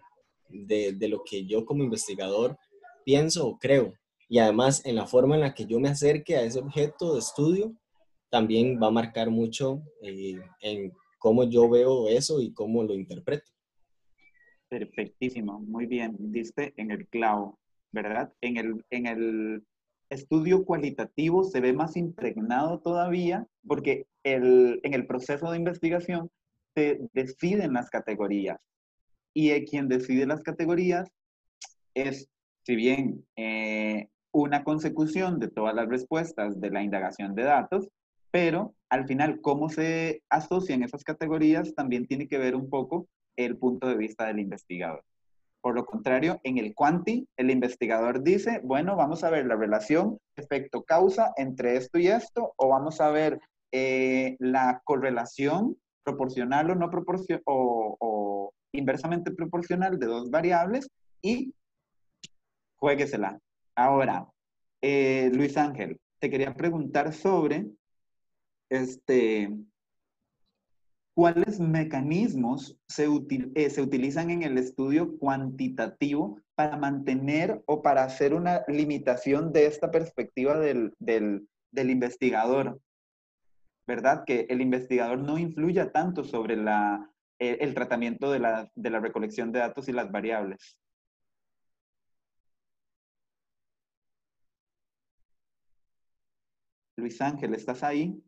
de, de, lo que yo como investigador pienso o creo. Y además en la forma en la que yo me acerque a ese objeto de estudio, también va a marcar mucho eh, en cómo yo veo eso y cómo lo interpreto. Perfectísimo, muy bien, diste en el clavo, ¿verdad? En el, en el estudio cualitativo se ve más impregnado todavía porque el, en el proceso de investigación se deciden las categorías y quien decide las categorías es, si bien eh, una consecución de todas las respuestas de la indagación de datos, pero al final cómo se asocian esas categorías también tiene que ver un poco el punto de vista del investigador. Por lo contrario, en el quanti, el investigador dice, bueno, vamos a ver la relación efecto-causa entre esto y esto, o vamos a ver eh, la correlación proporcional o no proporcional, o, inversamente proporcional de dos variables, y jueguesela. Ahora, eh, Luis Ángel, te quería preguntar sobre este, ¿cuáles mecanismos se, eh, se, utilizan en el estudio cuantitativo para mantener o para hacer una limitación de esta perspectiva del, del, del investigador? ¿verdad? Que el investigador no influya tanto sobre la, eh, el tratamiento de la, de la recolección de datos y las variables. Luis Ángel, ¿estás ahí?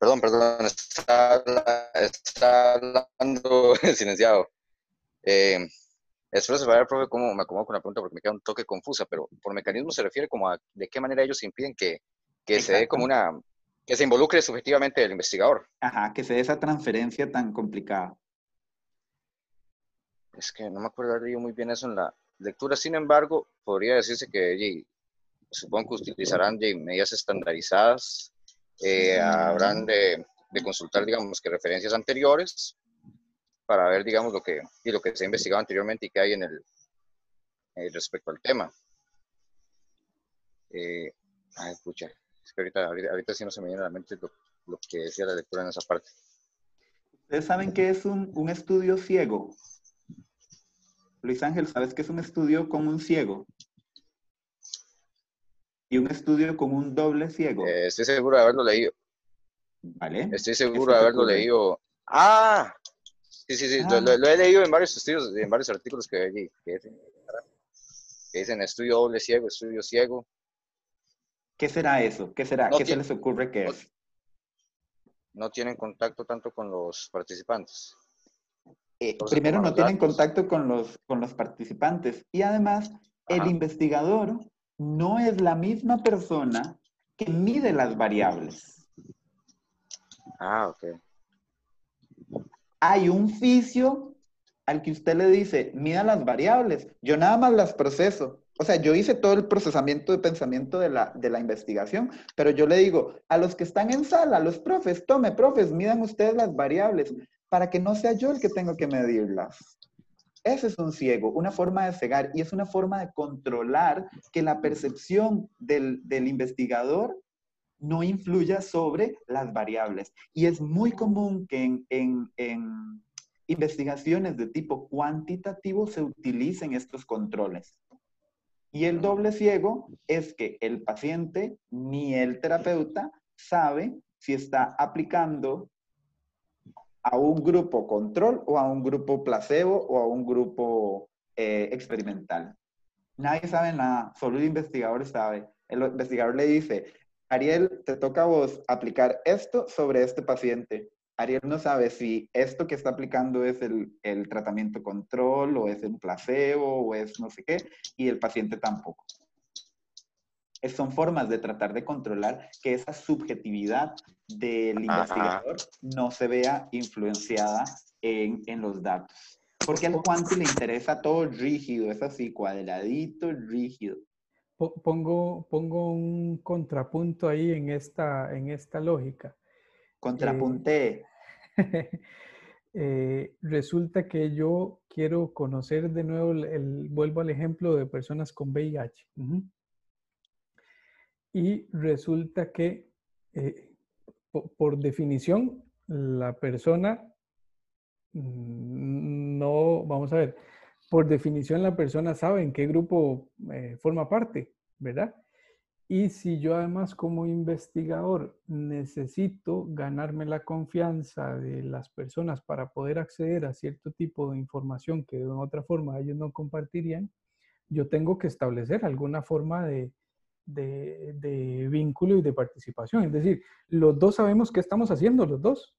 Perdón, perdón, está, está hablando silenciado. Eh, espero saber, profe, cómo me acomodo con la pregunta porque me queda un toque confusa, pero por mecanismo se refiere como a de qué manera ellos impiden que, que se dé como una, que se involucre subjetivamente el investigador. Ajá, que se dé esa transferencia tan complicada. Es que no me acuerdo leído muy bien eso en la lectura, sin embargo, podría decirse que supongo que utilizarán medidas estandarizadas eh, habrán de, de, consultar, digamos, que referencias anteriores para ver, digamos, lo que, y lo que se ha investigado anteriormente y qué hay en el, eh, respecto al tema. Eh, ay, escucha, es que ahorita, ahorita, sí no se me viene a la mente lo, lo, que decía la lectura en esa parte. ¿Ustedes saben qué es un, un estudio ciego? Luis Ángel, ¿sabes qué es un estudio con un ciego? Y un estudio con un doble ciego. Eh, estoy seguro de haberlo leído. ¿Vale? Estoy seguro de haberlo leído. ¡Ah! Sí, sí, sí, ah. Lo, he leído en varios estudios, en varios artículos que, que, dicen, que dicen estudio doble ciego, estudio ciego. ¿Qué será eso? ¿Qué será? ¿Qué se les ocurre que es? No tienen contacto tanto con los participantes. Eh, primero, no tienen contacto con los, con los participantes y además el investigador no es la misma persona que mide las variables. Ah, ok. Hay un fisio al que usted le dice, mida las variables, yo nada más las proceso. O sea, yo hice todo el procesamiento de pensamiento de la, de la investigación, pero yo le digo, a los que están en sala, a los profes, tome, profes, midan ustedes las variables, para que no sea yo el que tengo que medirlas. Ese es un ciego, una forma de cegar y es una forma de controlar que la percepción del, investigador no influya sobre las variables. Y es muy común que en, en investigaciones de tipo cuantitativo se utilicen estos controles. Y el doble ciego es que el paciente ni el terapeuta sabe si está aplicando a un grupo control o a un grupo placebo o a un grupo eh, experimental. Nadie sabe nada, solo el investigador sabe. El investigador le dice, Ariel, te toca a vos aplicar esto sobre este paciente. Ariel no sabe si esto que está aplicando es el, el tratamiento control o es un placebo o es no sé qué, y el paciente tampoco son formas de tratar de controlar que esa subjetividad del investigador no se vea influenciada en, en los datos. Porque al cuanto le interesa todo rígido, es así, cuadradito, rígido. Pongo, pongo un contrapunto ahí en esta, en esta lógica. Contrapunte. Eh, eh, resulta que yo quiero conocer de nuevo, el, vuelvo al ejemplo de personas con VIH y resulta que eh, por, definición la persona mm, no, vamos a ver, por definición la persona sabe en qué grupo eh, forma parte, ¿verdad? Y si yo además como investigador necesito ganarme la confianza de las personas para poder acceder a cierto tipo de información que de otra forma ellos no compartirían, yo tengo que establecer alguna forma de, de, vínculo y de participación. Es decir, los dos sabemos qué estamos haciendo, los dos,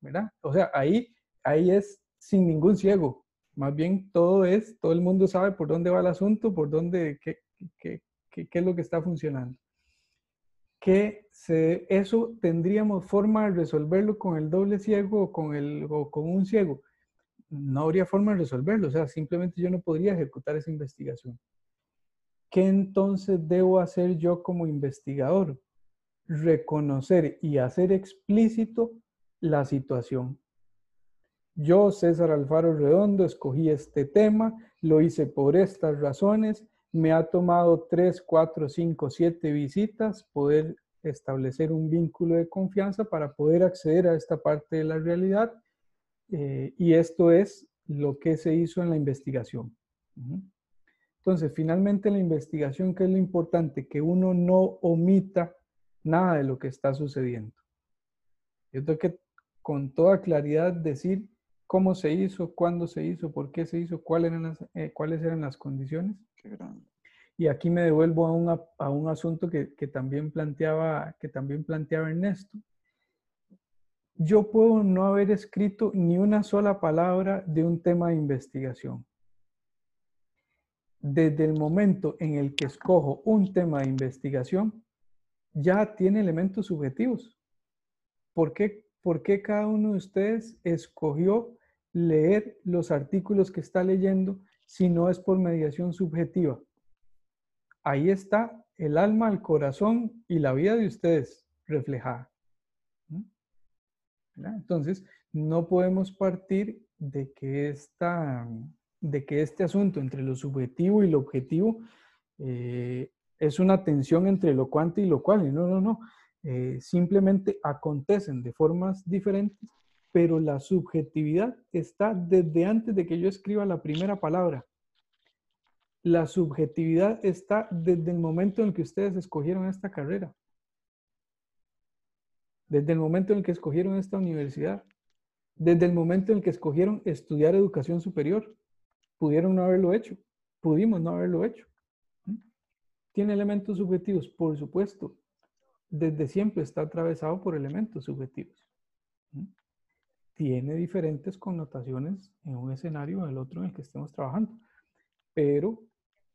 ¿verdad? O sea, ahí, ahí es sin ningún ciego. Más bien todo es, todo el mundo sabe por dónde va el asunto, por dónde, qué, qué, qué, qué es lo que está funcionando. Que se, eso tendríamos forma de resolverlo con el doble ciego o con, el, o con un ciego. No habría forma de resolverlo, o sea, simplemente yo no podría ejecutar esa investigación. ¿Qué entonces debo hacer yo como investigador? Reconocer y hacer explícito la situación. Yo, César Alfaro Redondo, escogí este tema, lo hice por estas razones, me ha tomado tres, cuatro, cinco, siete visitas poder establecer un vínculo de confianza para poder acceder a esta parte de la realidad. Eh, y esto es lo que se hizo en la investigación. Entonces, finalmente la investigación, ¿qué es lo importante? Que uno no omita nada de lo que está sucediendo. Yo tengo que con toda claridad decir cómo se hizo, cuándo se hizo, por qué se hizo, cuáles eran las, eh, cuáles eran las condiciones. Y aquí me devuelvo a un, a un asunto que, que, también planteaba, que también planteaba Ernesto. Yo puedo no haber escrito ni una sola palabra de un tema de investigación. Desde el momento en el que escojo un tema de investigación, ya tiene elementos subjetivos. ¿Por qué, ¿Por qué cada uno de ustedes escogió leer los artículos que está leyendo si no es por mediación subjetiva? Ahí está el alma, el corazón y la vida de ustedes reflejada. Entonces, no podemos partir de que, esta, de que este asunto entre lo subjetivo y lo objetivo eh, es una tensión entre lo cuante y lo cual. No, no, no. Eh, simplemente acontecen de formas diferentes, pero la subjetividad está desde antes de que yo escriba la primera palabra. La subjetividad está desde el momento en que ustedes escogieron esta carrera. Desde el momento en que escogieron esta universidad. Desde el momento en que escogieron estudiar educación superior. Pudieron no haberlo hecho. Pudimos no haberlo hecho. ¿Tiene elementos subjetivos? Por supuesto. Desde siempre está atravesado por elementos subjetivos. Tiene diferentes connotaciones en un escenario o en el otro en el que estemos trabajando. Pero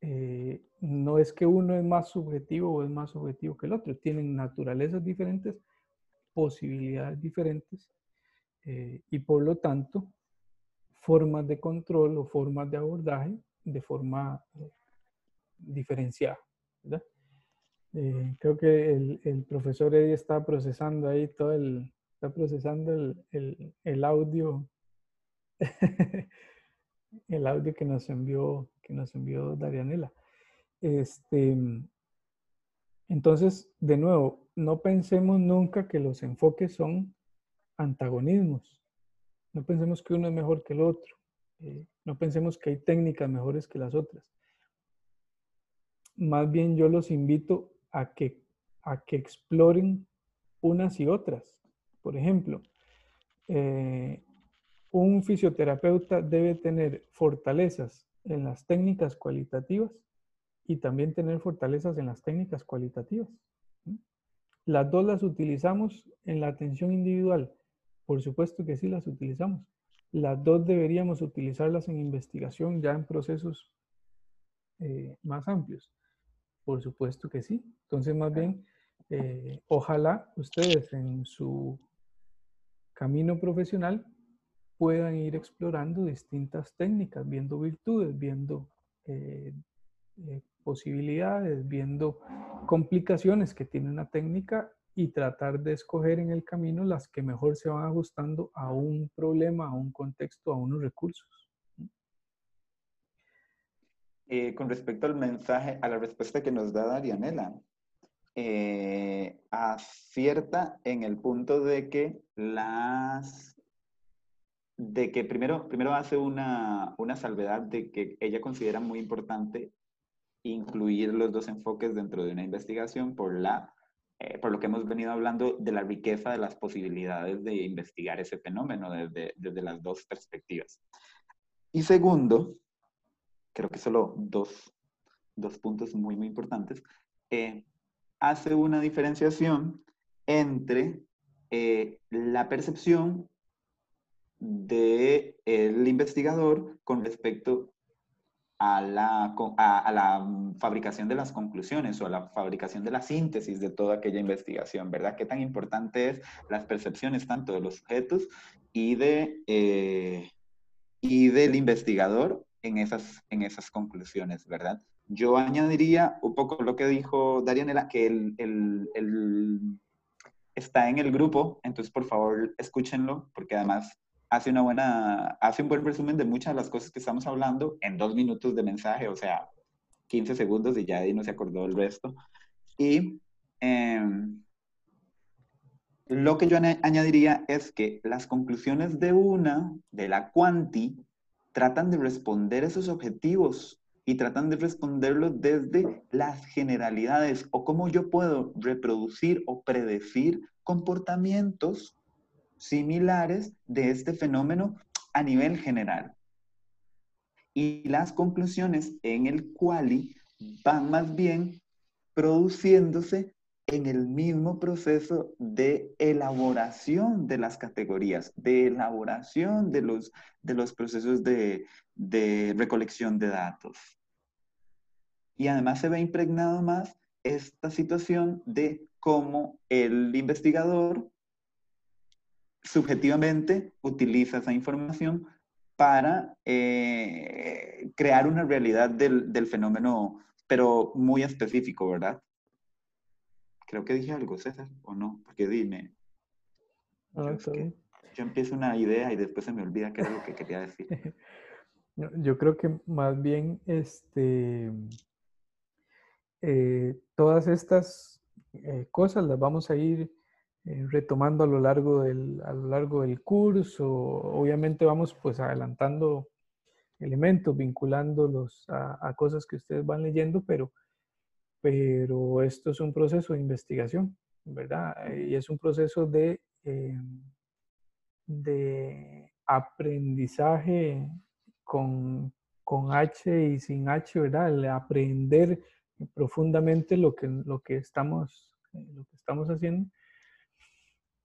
eh, no es que uno es más subjetivo o es más subjetivo que el otro. Tienen naturalezas diferentes, posibilidades diferentes eh, y por lo tanto formas de control o formas de abordaje de forma eh, diferenciada. Eh, creo que el, el, profesor Eddie está procesando ahí todo el, está procesando el, el, el audio, el audio que nos envió, que nos envió Darianela. Este, entonces, de nuevo, no pensemos nunca que los enfoques son antagonismos. No pensemos que uno es mejor que el otro. Eh, no pensemos que hay técnicas mejores que las otras más bien yo los invito a que, a que exploren unas y otras. Por ejemplo, eh, un fisioterapeuta debe tener fortalezas en las técnicas cualitativas y también tener fortalezas en las técnicas cualitativas. Las dos las utilizamos en la atención individual. Por supuesto que sí las utilizamos. Las dos deberíamos utilizarlas en investigación ya en procesos eh, más amplios. Por supuesto que sí. Entonces, más bien, eh, ojalá ustedes en su camino profesional puedan ir explorando distintas técnicas, viendo virtudes, viendo eh, posibilidades, viendo complicaciones que tiene una técnica y tratar de escoger en el camino las que mejor se van ajustando a un problema, a un contexto, a unos recursos. Eh, con respecto al mensaje, a la respuesta que nos da Darianela, eh, acierta en el punto de que las de que primero, primero hace una, una salvedad de que ella considera muy importante incluir los dos enfoques dentro de una investigación por, la, eh, por lo que hemos venido hablando de la riqueza de las posibilidades de investigar ese fenómeno desde, desde las dos perspectivas. Y segundo, creo que solo dos, dos puntos muy, muy importantes, eh, hace una diferenciación entre eh, la percepción del el investigador con respecto a la, a, la fabricación de las conclusiones o a la fabricación de la síntesis de toda aquella investigación, ¿verdad? Qué tan importante es las percepciones tanto de los sujetos y, de, eh, y del investigador en esas, en esas conclusiones, ¿verdad? Yo añadiría un poco lo que dijo Darianela, que el, está en el grupo, entonces por favor escúchenlo, porque además hace, una buena, hace un buen resumen de muchas de las cosas que estamos hablando en dos minutos de mensaje, o sea, 15 segundos y ya ahí no se acordó el resto. Y em, lo que yo añadiría es que las conclusiones de una, de la quanti, tratan de responder esos objetivos y tratan de responderlo desde las generalidades o cómo yo puedo reproducir o predecir comportamientos similares de este fenómeno a nivel general. Y las conclusiones en el quali van más bien produciéndose en el mismo proceso de elaboración de las categorías, de elaboración de los, de los procesos de, de recolección de datos. Y además se ve impregnado más esta situación de cómo el investigador subjetivamente utiliza esa información para eh, crear una realidad del, del fenómeno, pero muy específico, ¿verdad? Creo que dije algo, César, o no, porque dime. Ah, yo, yo empiezo una idea y después se me olvida qué era lo que quería decir. Yo creo que más bien este, eh, todas estas eh, cosas las vamos a ir eh, retomando a lo, largo del, a lo largo del curso. Obviamente vamos pues adelantando elementos, vinculándolos a, a cosas que ustedes van leyendo, pero pero esto es un proceso de investigación, ¿verdad? Y es un proceso de, eh, de aprendizaje con, con, H y sin H, ¿verdad? El aprender profundamente lo que, lo que, estamos, lo que estamos haciendo.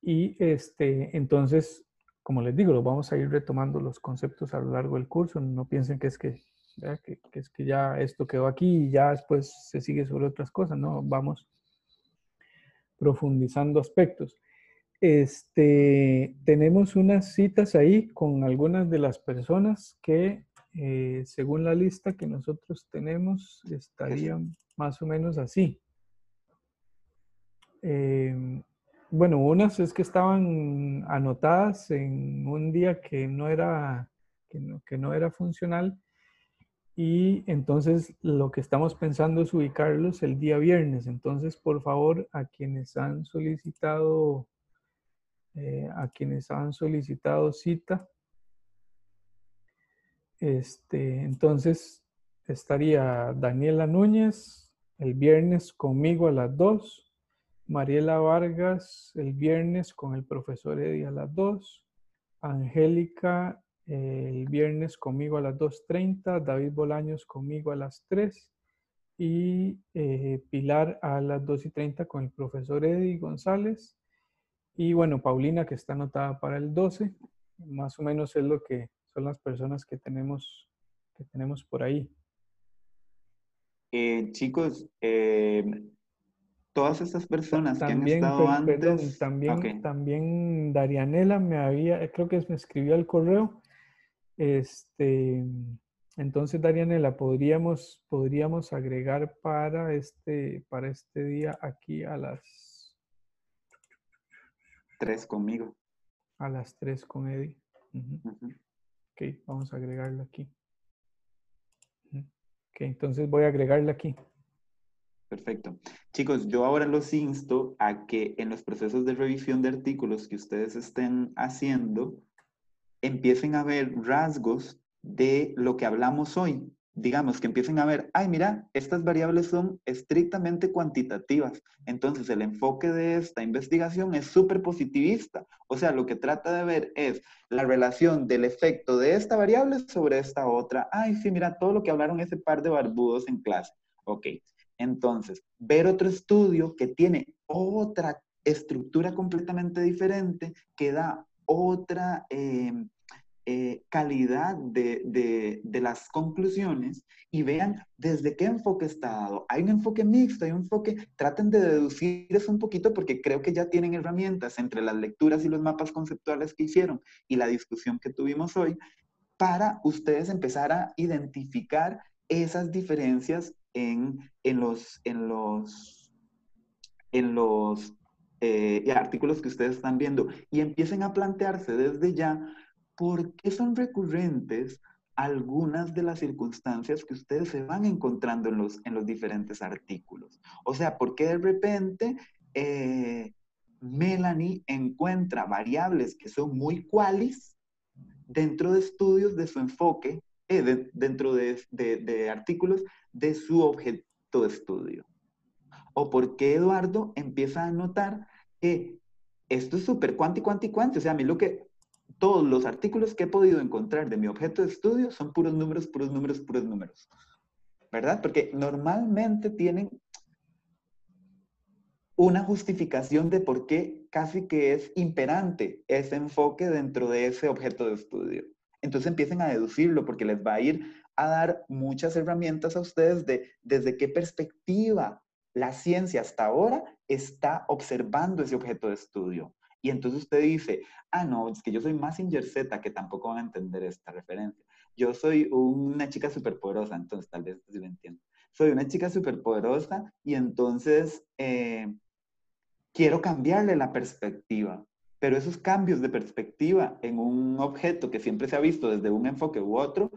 Y este, entonces, como les digo, vamos a ir retomando los conceptos a lo largo del curso. No piensen que es que que, es que ya esto quedó aquí y ya después se sigue sobre otras cosas, ¿no? Vamos profundizando aspectos. Este, tenemos unas citas ahí con algunas de las personas que, eh, según la lista que nosotros tenemos, estarían más o menos así. Em, bueno, unas es que estaban anotadas en un día que no era, que no era funcional y entonces lo que estamos pensando es ubicarlos el día viernes. Entonces, por favor, a quienes han solicitado, eh, a quienes han solicitado cita, este, entonces estaría Daniela Núñez el viernes conmigo a las 2, Mariela Vargas el viernes con el profesor Eddie a las 2, Angélica el viernes conmigo a las 2.30, David Bolaños conmigo a las 3 y eh, Pilar a las 2.30 con el profesor Eddie González. Y bueno, Paulina que está anotada para el 12, más o menos es lo que son las personas que tenemos, que tenemos por ahí. Eh, chicos, eh, todas estas personas que han estado antes... también, también Darianela me había, creo que me escribió al correo, este, entonces, Darianela, podríamos, podríamos agregar para este, para este día aquí a las... Tres conmigo. A las tres con Eddie. Ok, vamos a agregarla aquí. Ok, entonces voy a agregarla aquí. Perfecto. Chicos, yo ahora los insto a que en los procesos de revisión de artículos que ustedes estén haciendo, empiecen a ver rasgos de lo que hablamos hoy. Digamos que empiecen a ver, ay, mira, estas variables son estrictamente cuantitativas. Entonces, el enfoque de esta investigación es súper positivista. O sea, lo que trata de ver es la relación del efecto de esta variable sobre esta otra. Ay, sí, mira, todo lo que hablaron ese par de barbudos en clase. Ok. Entonces, ver otro estudio que tiene otra estructura completamente diferente, que da otra em, eh, calidad de, las conclusiones y vean desde qué enfoque está dado. Hay un enfoque mixto, hay un enfoque, traten de deducir eso un poquito porque creo que ya tienen herramientas entre las lecturas y los mapas conceptuales que hicieron y la discusión que tuvimos hoy para ustedes empezar a identificar esas diferencias en, los, en los, en los eh, artículos que ustedes están viendo y empiecen a plantearse desde ya ¿por qué son recurrentes algunas de las circunstancias que ustedes se van encontrando en los, en los diferentes artículos? O sea, ¿por qué de repente eh, Melanie encuentra variables que son muy cuales dentro de estudios de su enfoque eh, de- dentro de, de- de artículos de su objeto de estudio. O por qué Eduardo empieza a notar que esto es súper cuanti, cuanti, cuanti. O sea, a mí lo que, todos los artículos que he podido encontrar de mi objeto de estudio son puros números, puros números, puros números. ¿Verdad? Porque normalmente tienen una justificación de por qué casi que es imperante ese enfoque dentro de ese objeto de estudio. Entonces empiecen a deducirlo porque les va a ir a dar muchas herramientas a ustedes de desde qué perspectiva la ciencia hasta ahora está observando ese objeto de estudio. Y entonces usted dice, ah, no, es que yo soy más Z, que tampoco van a entender esta referencia. Yo soy una chica superpoderosa, entonces tal vez sí lo entiendo. Soy una chica superpoderosa y entonces eh, quiero cambiarle la perspectiva. Pero esos cambios de perspectiva en un objeto que siempre se ha visto desde un enfoque u otro,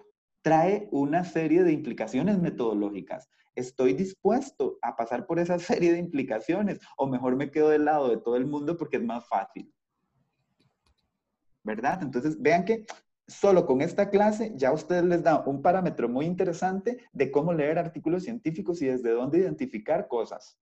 trae una serie de implicaciones metodológicas. Estoy dispuesto a pasar por esa serie de implicaciones o mejor me quedo del lado de todo el mundo porque es más fácil. ¿Verdad? Entonces, vean que solo con esta clase ya ustedes les da un parámetro muy interesante de cómo leer artículos científicos y desde dónde identificar cosas.